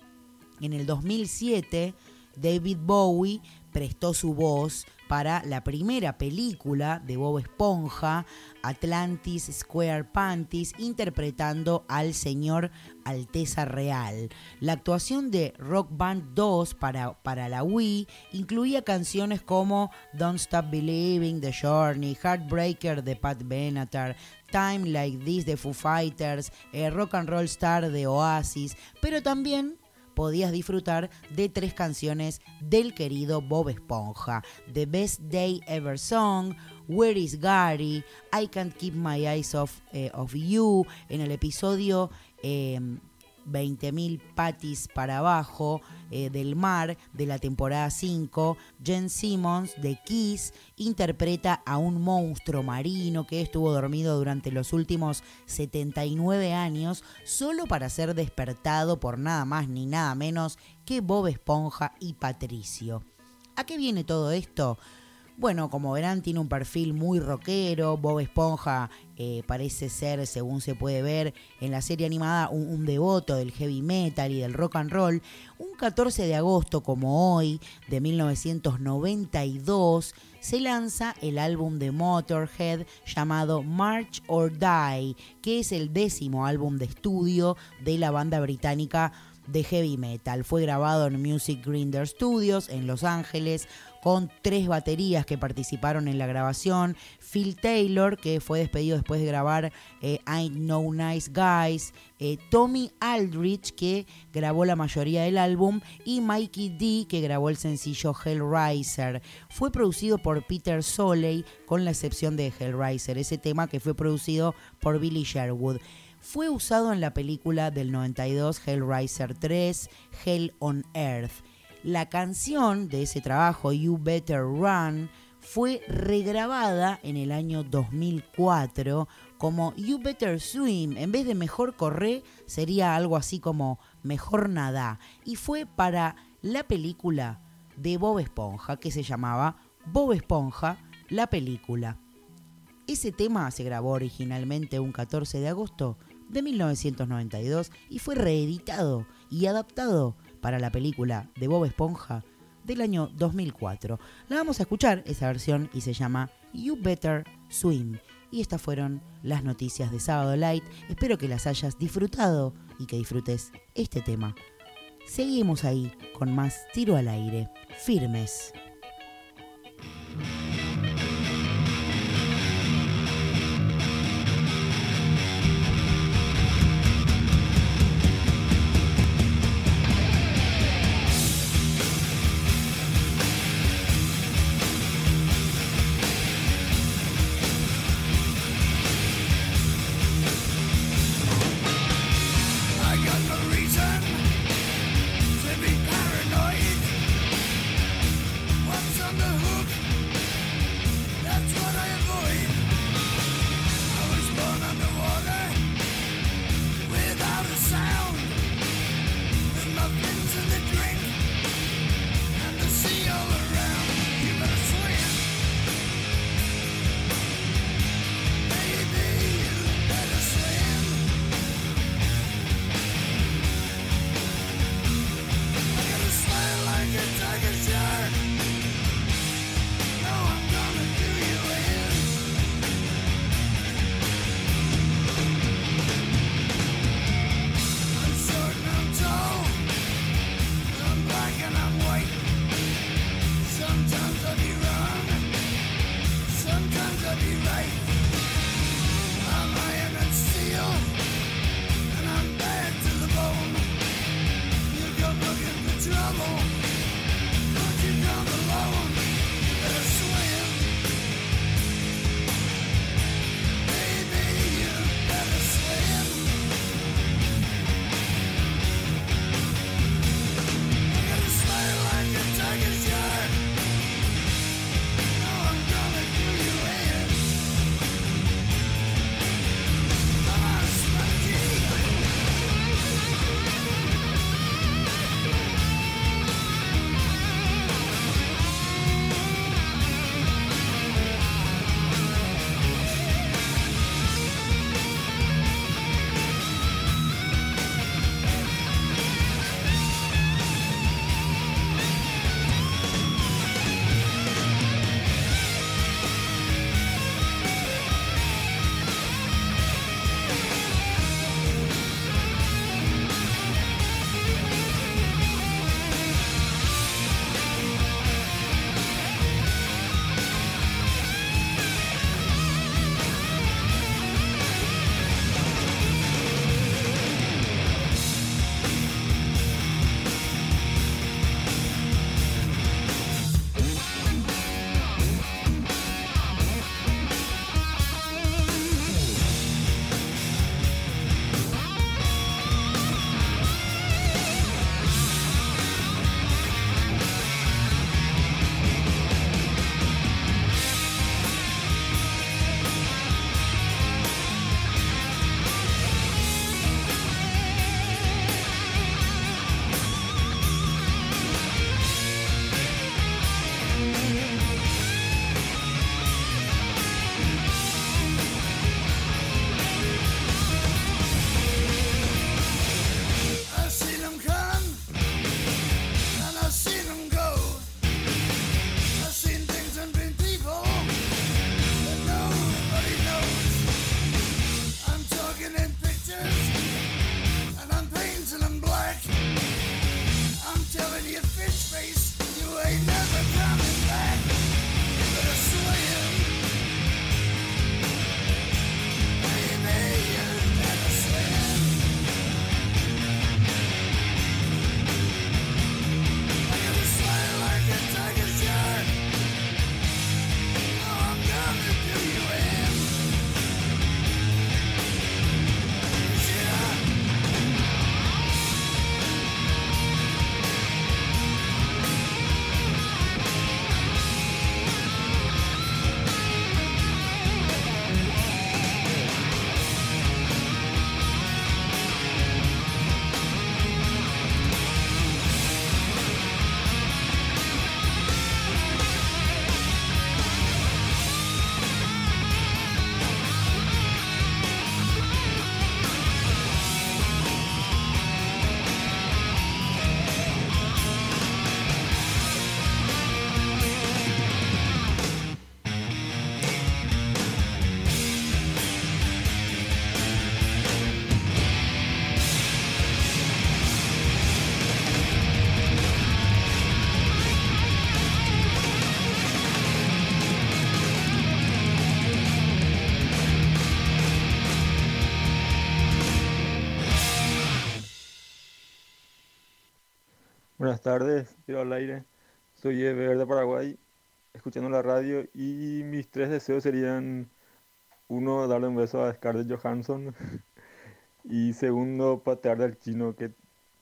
En el 2007, David Bowie prestó su voz para la primera película de Bob Esponja, Atlantis Square Panties, interpretando al señor Alteza Real. La actuación de Rock Band 2 para, para la Wii incluía canciones como Don't Stop Believing, The Journey, Heartbreaker de Pat Benatar, Time Like This de Foo Fighters, eh, Rock and Roll Star de Oasis, pero también podías disfrutar de tres canciones del querido Bob Esponja: The Best Day Ever Song, Where is Gary, I Can't Keep My Eyes Off, eh, of You, en el episodio eh, 20.000 patis para abajo eh, del mar de la temporada 5, Jen Simmons de Kiss interpreta a un monstruo marino que estuvo dormido durante los últimos 79 años solo para ser despertado por nada más ni nada menos que Bob Esponja y Patricio. ¿A qué viene todo esto? Bueno, como verán, tiene un perfil muy rockero. Bob Esponja eh, parece ser, según se puede ver en la serie animada, un, un devoto del heavy metal y del rock and roll. Un 14 de agosto, como hoy, de 1992, se lanza el álbum de Motorhead llamado March or Die, que es el décimo álbum de estudio de la banda británica de heavy metal. Fue grabado en Music Grinder Studios en Los Ángeles con tres baterías que participaron en la grabación. Phil Taylor, que fue despedido después de grabar eh, Ain't No Nice Guys. eh, Tommy Aldrich, que grabó la mayoría del álbum. Y Mikey D, que grabó el sencillo Hellraiser. Fue producido por Peter Soley, con la excepción de Hellraiser, ese tema que fue producido por Billy Sherwood fue usado en la película del 92 Hellraiser 3, Hell on Earth. La canción de ese trabajo, You Better Run, fue regrabada en el año 2004 como You Better Swim. En vez de Mejor Correr, sería algo así como Mejor Nada. Y fue para la película de Bob Esponja, que se llamaba Bob Esponja, la película. Ese tema se grabó originalmente un 14 de agosto de 1992 y fue reeditado y adaptado para la película de Bob Esponja del año 2004. La vamos a escuchar, esa versión, y se llama You Better Swim. Y estas fueron las noticias de Sábado Light. Espero que las hayas disfrutado y que disfrutes este tema. Seguimos ahí con más tiro al aire, firmes. Tardes, quiero al aire. Soy Ever de Paraguay, escuchando la radio y mis tres deseos serían uno, darle un beso a Scarlett Johansson y segundo, patear al chino que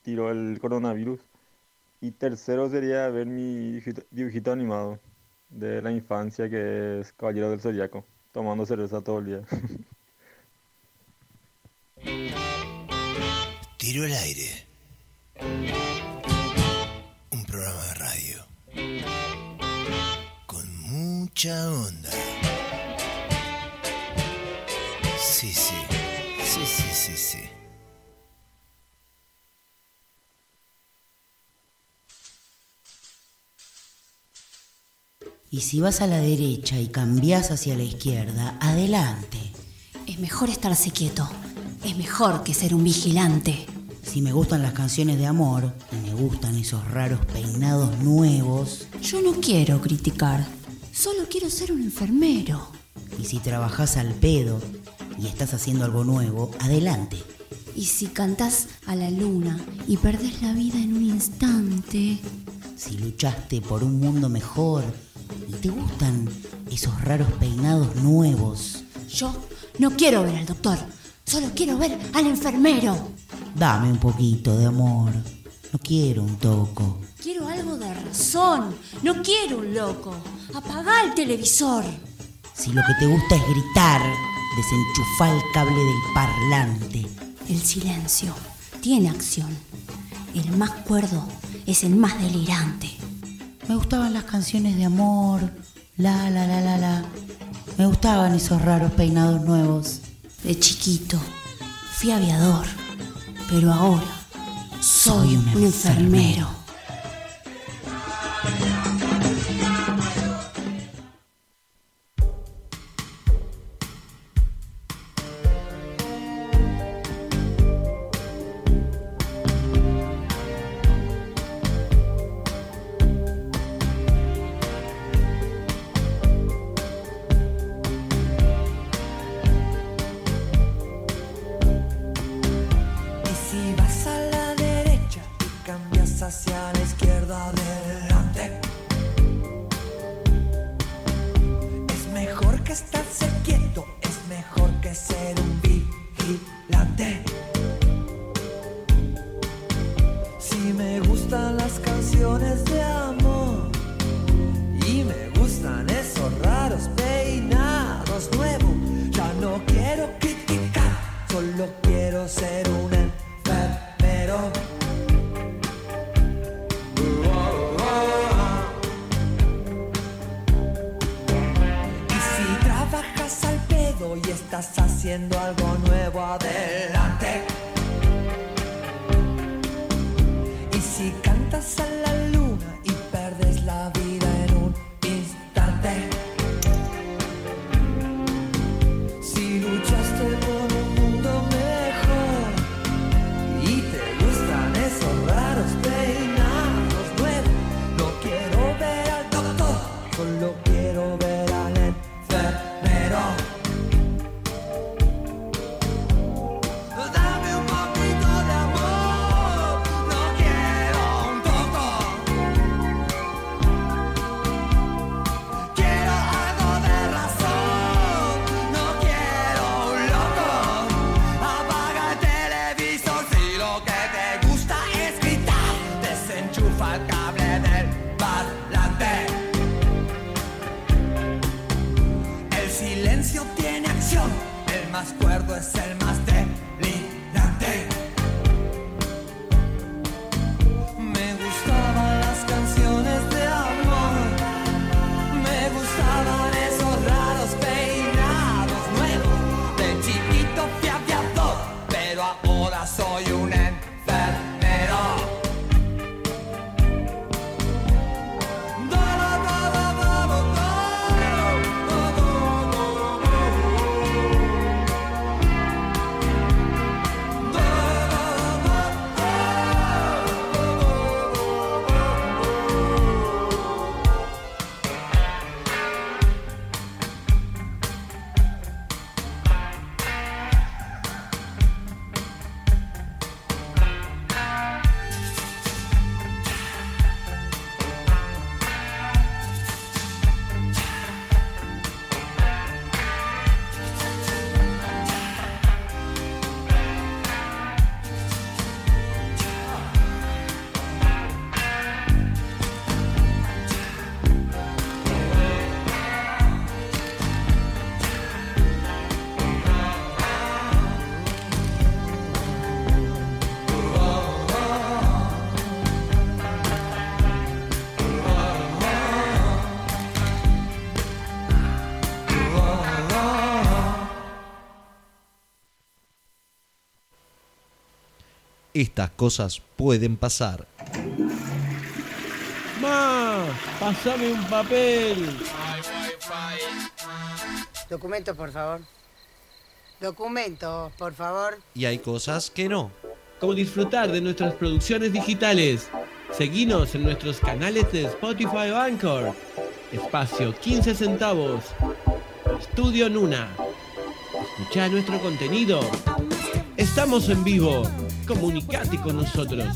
tiró el coronavirus y tercero sería ver mi dibujito, dibujito animado de la infancia que es Caballero del Zodiaco, tomando cerveza todo el día. Tiro el aire. Programa de radio. Con mucha onda. Sí, sí. Sí, sí, sí, sí. Y si vas a la derecha y cambias hacia la izquierda, adelante. Es mejor estarse quieto. Es mejor que ser un vigilante. Si me gustan las canciones de amor y me gustan esos raros peinados nuevos. Yo no quiero criticar. Solo quiero ser un enfermero. Y si trabajas al pedo y estás haciendo algo nuevo, adelante. Y si cantas a la luna y perdés la vida en un instante. Si luchaste por un mundo mejor y te gustan esos raros peinados nuevos. Yo no quiero ver al doctor. Solo quiero ver al enfermero. Dame un poquito de amor. No quiero un toco. Quiero algo de razón. No quiero un loco. Apagá el televisor. Si lo que te gusta es gritar, desenchufa el cable del parlante. El silencio tiene acción. El más cuerdo es el más delirante. Me gustaban las canciones de amor. La, la, la, la, la. Me gustaban esos raros peinados nuevos. De chiquito fui aviador, pero ahora soy un, enfermero. Desenchufa el cable del parlante. El silencio tiene acción, el más cuerdo es el más estas cosas pueden pasar. Ma, pasame un papel. Documento, por favor. Documento, por favor. Y hay cosas que no. Como disfrutar de nuestras producciones digitales. Seguinos en nuestros canales de Spotify o Anchor. Espacio 15 centavos. Estudio Nuna. Escucha nuestro contenido. Estamos en vivo. Comunicate con nosotros.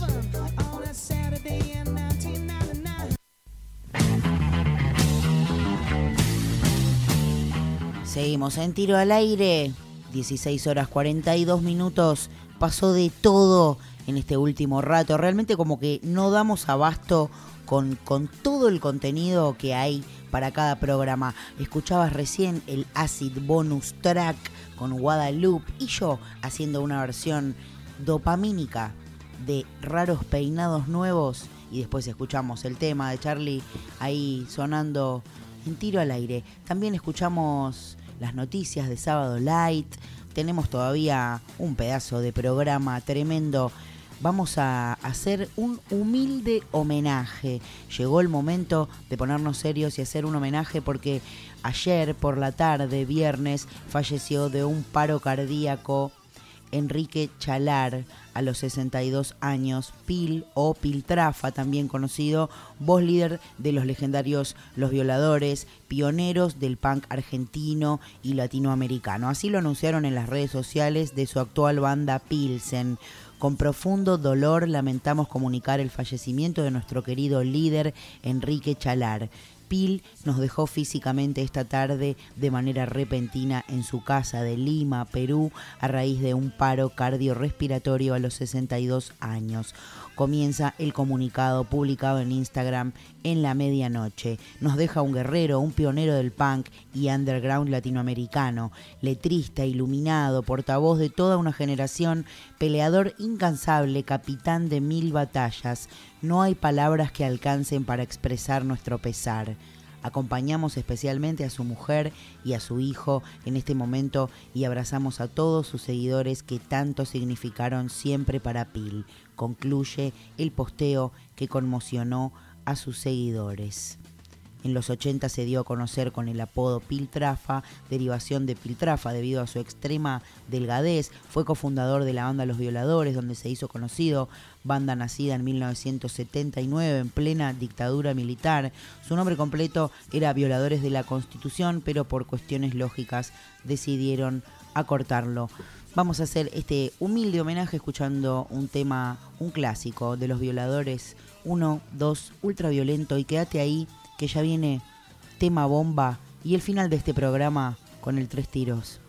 Seguimos en tiro al aire. 16 horas 42 minutos. Pasó de todo en este último rato. Realmente como que no damos abasto con, con todo el contenido que hay para cada programa. Escuchabas recién el Acid Bonus Track con Guadalupe y yo haciendo una versión dopamínica de raros peinados nuevos. Y después escuchamos el tema de Charlie ahí sonando en tiro al aire. También escuchamos las noticias de Sábado Light. Tenemos todavía un pedazo de programa tremendo. Vamos a hacer un humilde homenaje. Llegó el momento de ponernos serios y hacer un homenaje porque ayer por la tarde, viernes, falleció de un paro cardíaco Enrique Chalar a los 62 años, Pil o Piltrafa también conocido, voz líder de los legendarios Los Violadores, pioneros del punk argentino y latinoamericano. Así lo anunciaron en las redes sociales de su actual banda Pilsen. Con profundo dolor lamentamos comunicar el fallecimiento de nuestro querido líder Enrique Chalar. Pil nos dejó físicamente esta tarde de manera repentina en su casa de Lima, Perú, a raíz de un paro cardiorrespiratorio a los 62 años. Comienza el comunicado publicado en Instagram en la medianoche. Nos deja un guerrero, un pionero del punk y underground latinoamericano, letrista, iluminado, portavoz de toda una generación, peleador incansable, capitán de mil batallas. No hay palabras que alcancen para expresar nuestro pesar. Acompañamos especialmente a su mujer y a su hijo en este momento y abrazamos a todos sus seguidores que tanto significaron siempre para Pil. Concluye el posteo que conmocionó a sus seguidores. En los 80 se dio a conocer con el apodo Piltrafa, derivación de Piltrafa debido a su extrema delgadez. Fue cofundador de la banda Los Violadores, donde se hizo conocido, banda nacida en 1979 en plena dictadura militar. Su nombre completo era Violadores de la Constitución, pero por cuestiones lógicas decidieron acortarlo. Vamos a hacer este humilde homenaje escuchando un tema, un clásico de los violadores, uno, dos, ultraviolento y quédate ahí que ya viene tema bomba y el final de este programa con el tres tiros.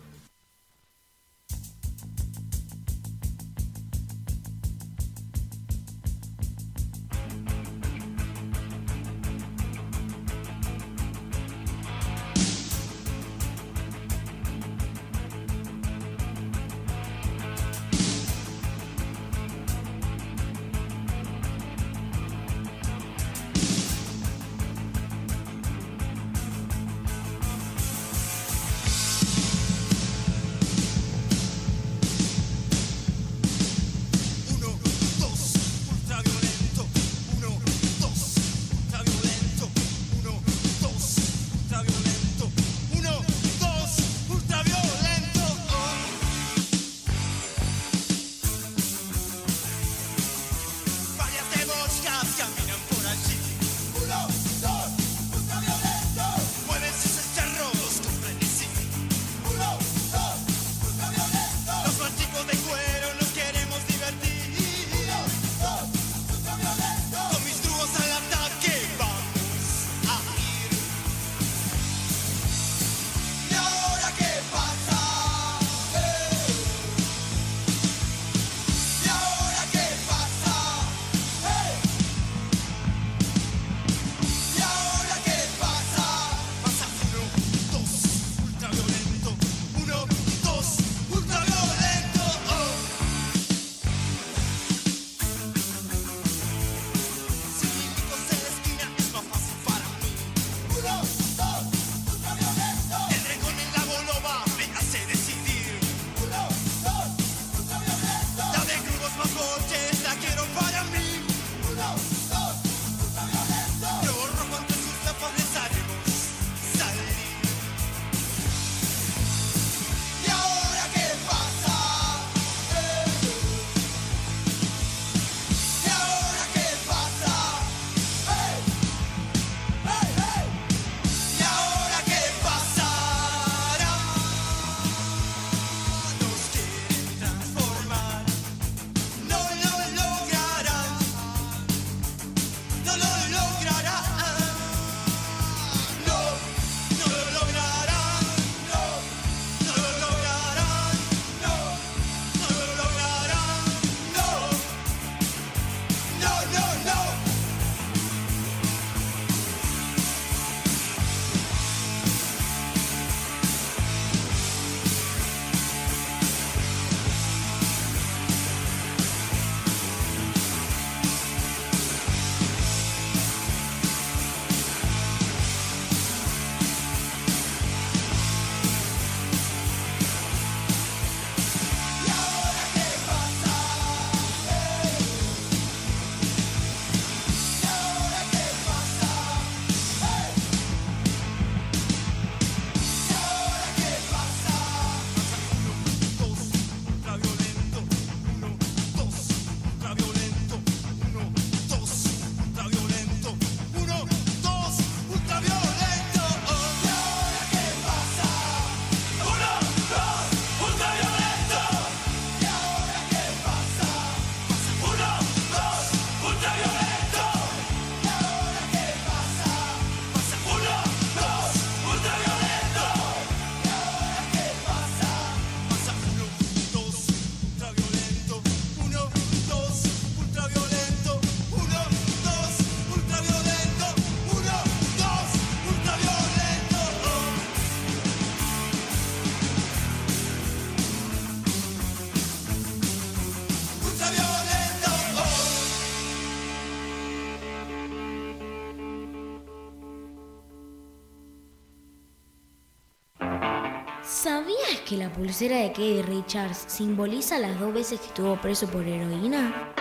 Que la pulsera de Keith Richards simboliza las dos veces que estuvo preso por heroína?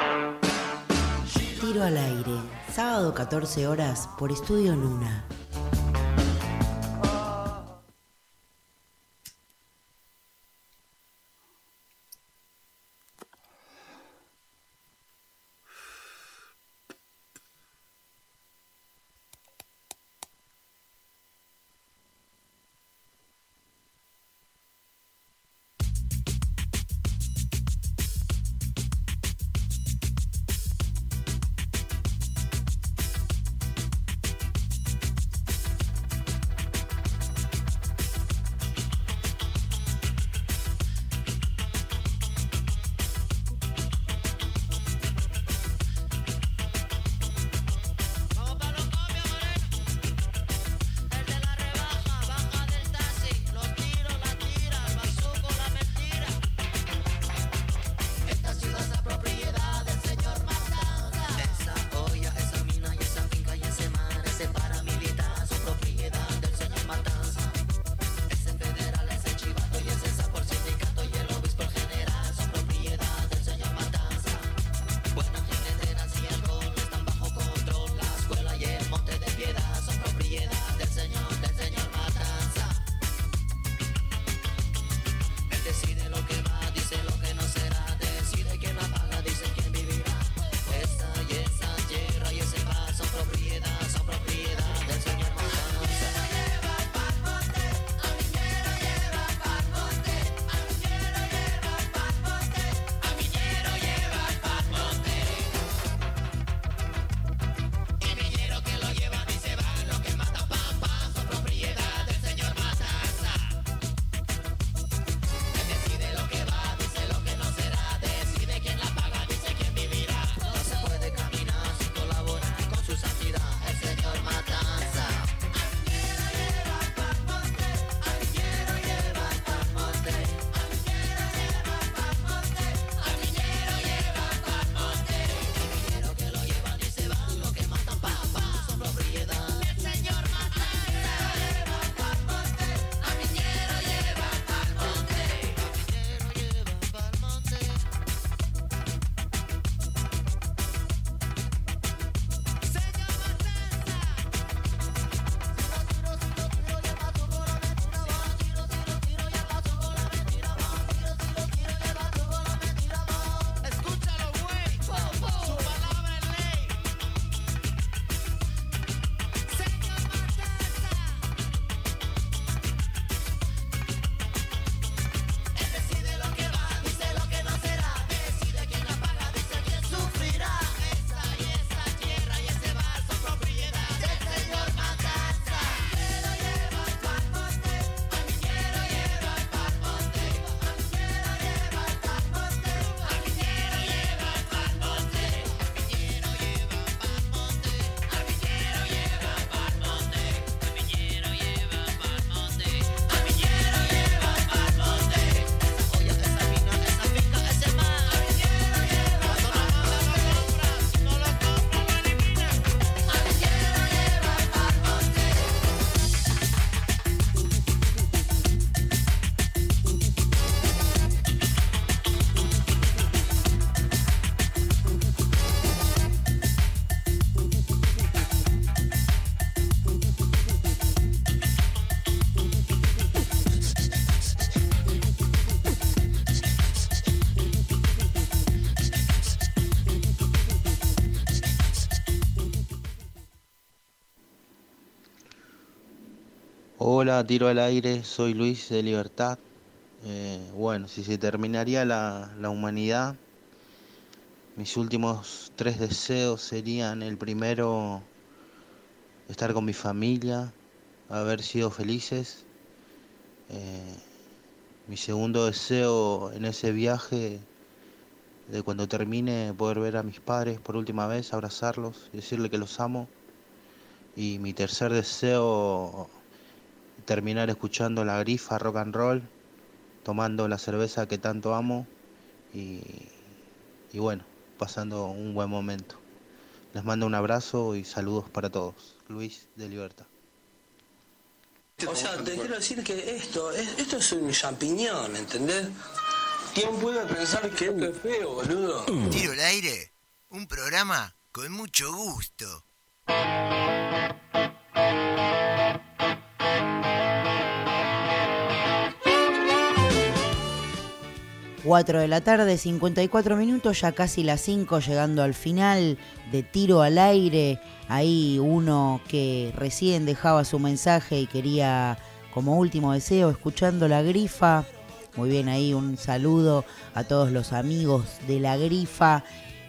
Tiro al aire, sábado 14 horas por Estudio Luna. Tiro al aire, soy Luis de Libertad. Eh, bueno, si se terminaría la, la humanidad, mis últimos tres deseos serían el primero, estar con mi familia, haber sido felices. Eh, mi segundo deseo en ese viaje, de cuando termine, poder ver a mis padres por última vez, abrazarlos decirle que los amo. Y mi tercer deseo, terminar escuchando la grifa rock and roll, tomando la cerveza que tanto amo y, y bueno, pasando un buen momento. Les mando un abrazo y saludos para todos. Luis de Libertad. O sea, te quiero decir que esto, es- esto es un champiñón, ¿entendés? ¿Quién puede pensar que esto es feo, boludo? Tiro al aire, un programa con mucho gusto. 4 de la tarde, 54 minutos, ya casi las 5, llegando al final de tiro al aire. Ahí uno que recién dejaba su mensaje y quería como último deseo, escuchando la grifa. Muy bien, ahí un saludo a todos los amigos de la grifa.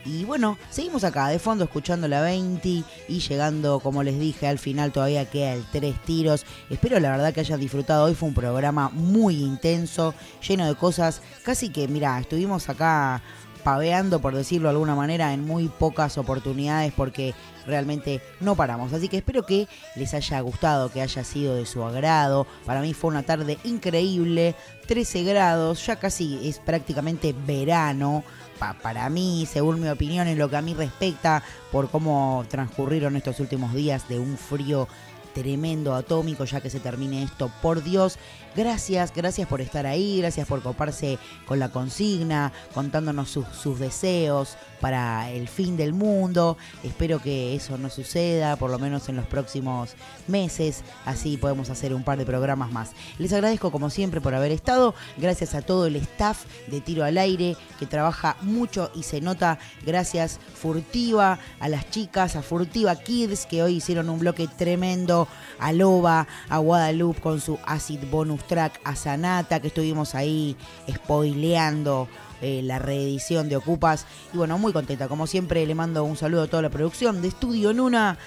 Y bueno, seguimos acá de fondo escuchando la 20 y llegando, como les dije, al final todavía queda el tres tiros. Espero la verdad que hayan disfrutado. Hoy fue un programa muy intenso, lleno de cosas. Casi que, mira, estuvimos acá paveando, por decirlo de alguna manera, en muy pocas oportunidades porque realmente no paramos. Así que espero que les haya gustado, que haya sido de su agrado. Para mí fue una tarde increíble, 13 grados, ya casi es prácticamente verano. Pa- para mí, según mi opinión, en lo que a mí respecta, por cómo transcurrieron estos últimos días de un frío tremendo atómico, ya que se termine esto, por Dios. Gracias, gracias por estar ahí, gracias por coparse con la consigna, contándonos sus, sus deseos para el fin del mundo. Espero que eso no suceda, por lo menos en los próximos meses. Así podemos hacer un par de programas más. Les agradezco como siempre por haber estado. Gracias a todo el staff de Tiro al Aire que trabaja mucho y se nota. Gracias Furtiva, a las chicas, a Furtiva Kids que hoy hicieron un bloque tremendo. A Loba, a Guadalupe con su Acid Bonus Track, a Sanata que estuvimos ahí spoileando eh, la reedición de Ocupas. Y bueno, muy contenta. Como siempre, le mando un saludo a toda la producción de Estudio Nuna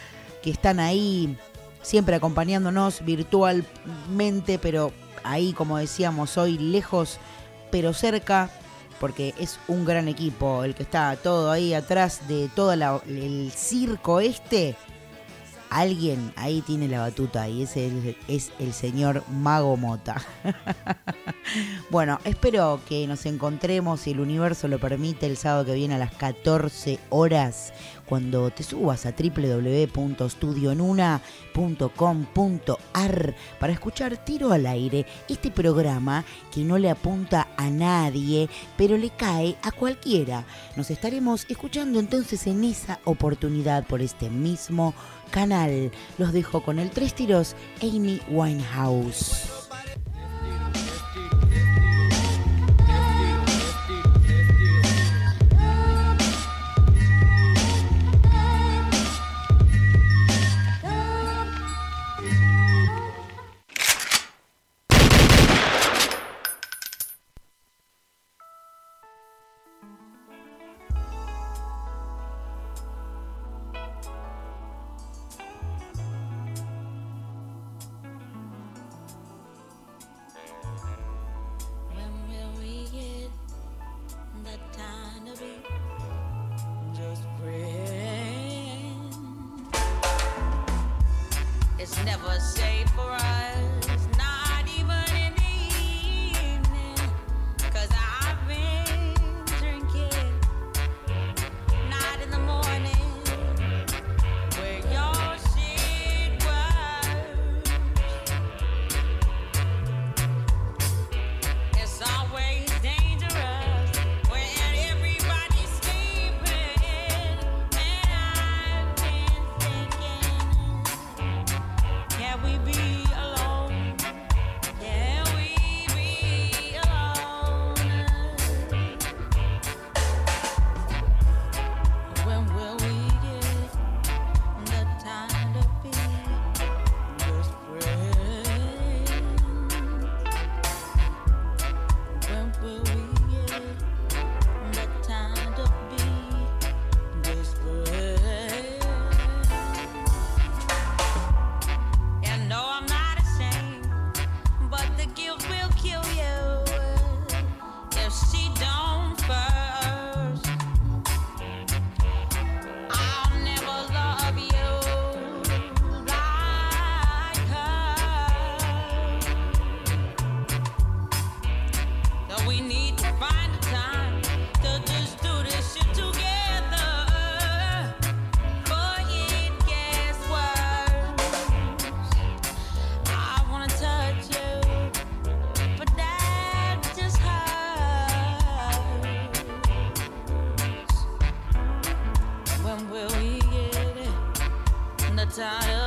que están ahí siempre acompañándonos virtualmente, pero ahí, como decíamos, hoy lejos, pero cerca, porque es un gran equipo el que está todo ahí atrás de todo el circo este. Alguien ahí tiene la batuta y ese es, es el señor Mago Mota. bueno, espero que nos encontremos, si el universo lo permite, el sábado que viene a las 14 horas, cuando te subas a www.studionuna.com.ar para escuchar Tiro al Aire, este programa que no le apunta a nadie, pero le cae a cualquiera. Nos estaremos escuchando entonces en esa oportunidad por este mismo canal. Los dejo con el tres tiros Amy Winehouse. tired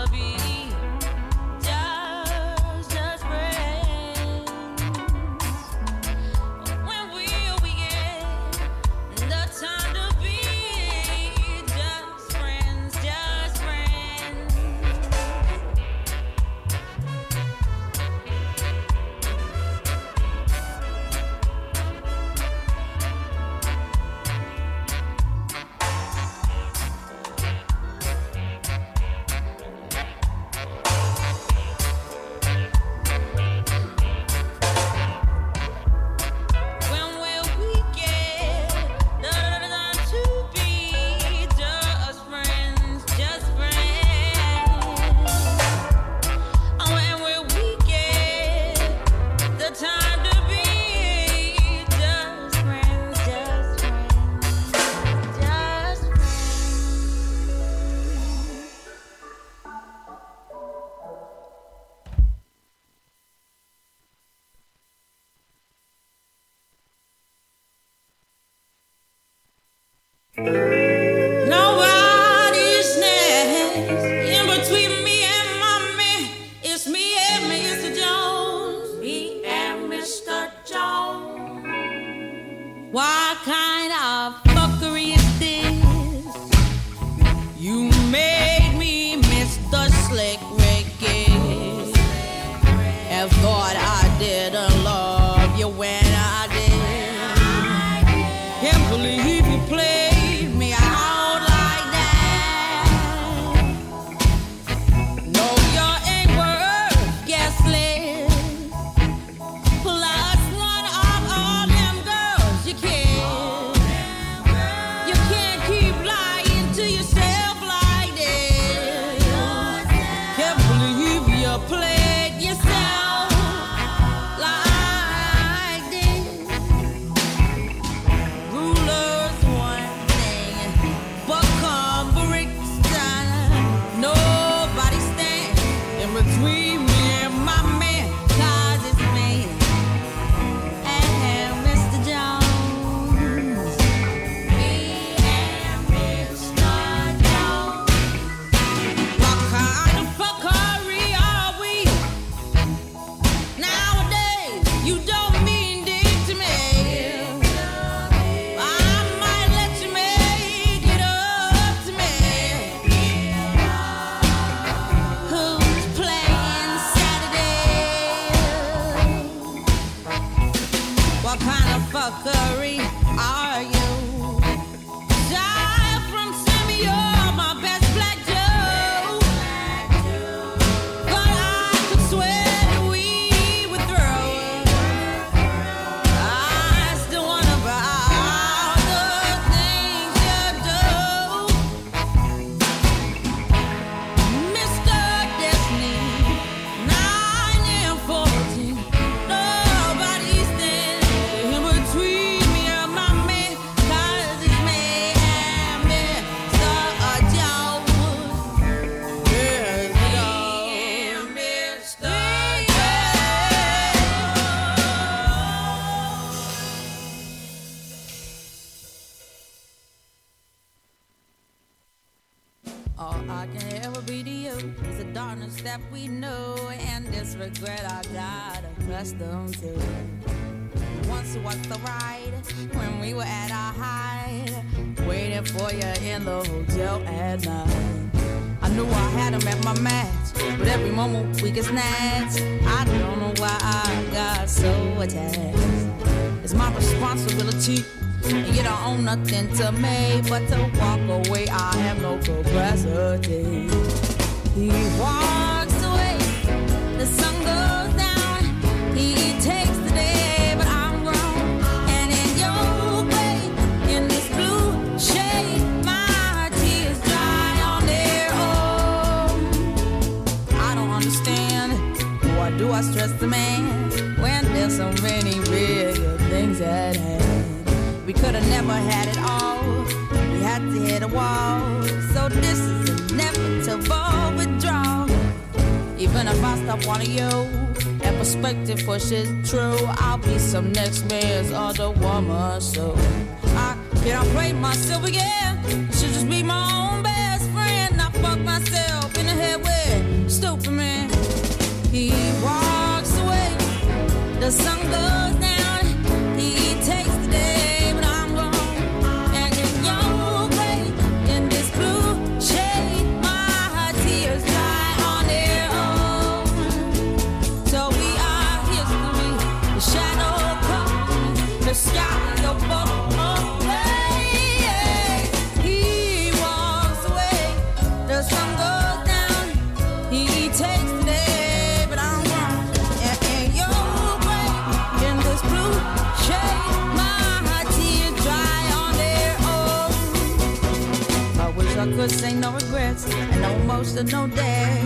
had to hit a wall. So this is inevitable withdrawal. Even if I stop wanting you and perspective pushes true, I'll be some next man's other woman. So I can't play myself again. Should just be my own best friend. I fuck myself in the head with stupid man. He walks away. The sun goes. No emotional day.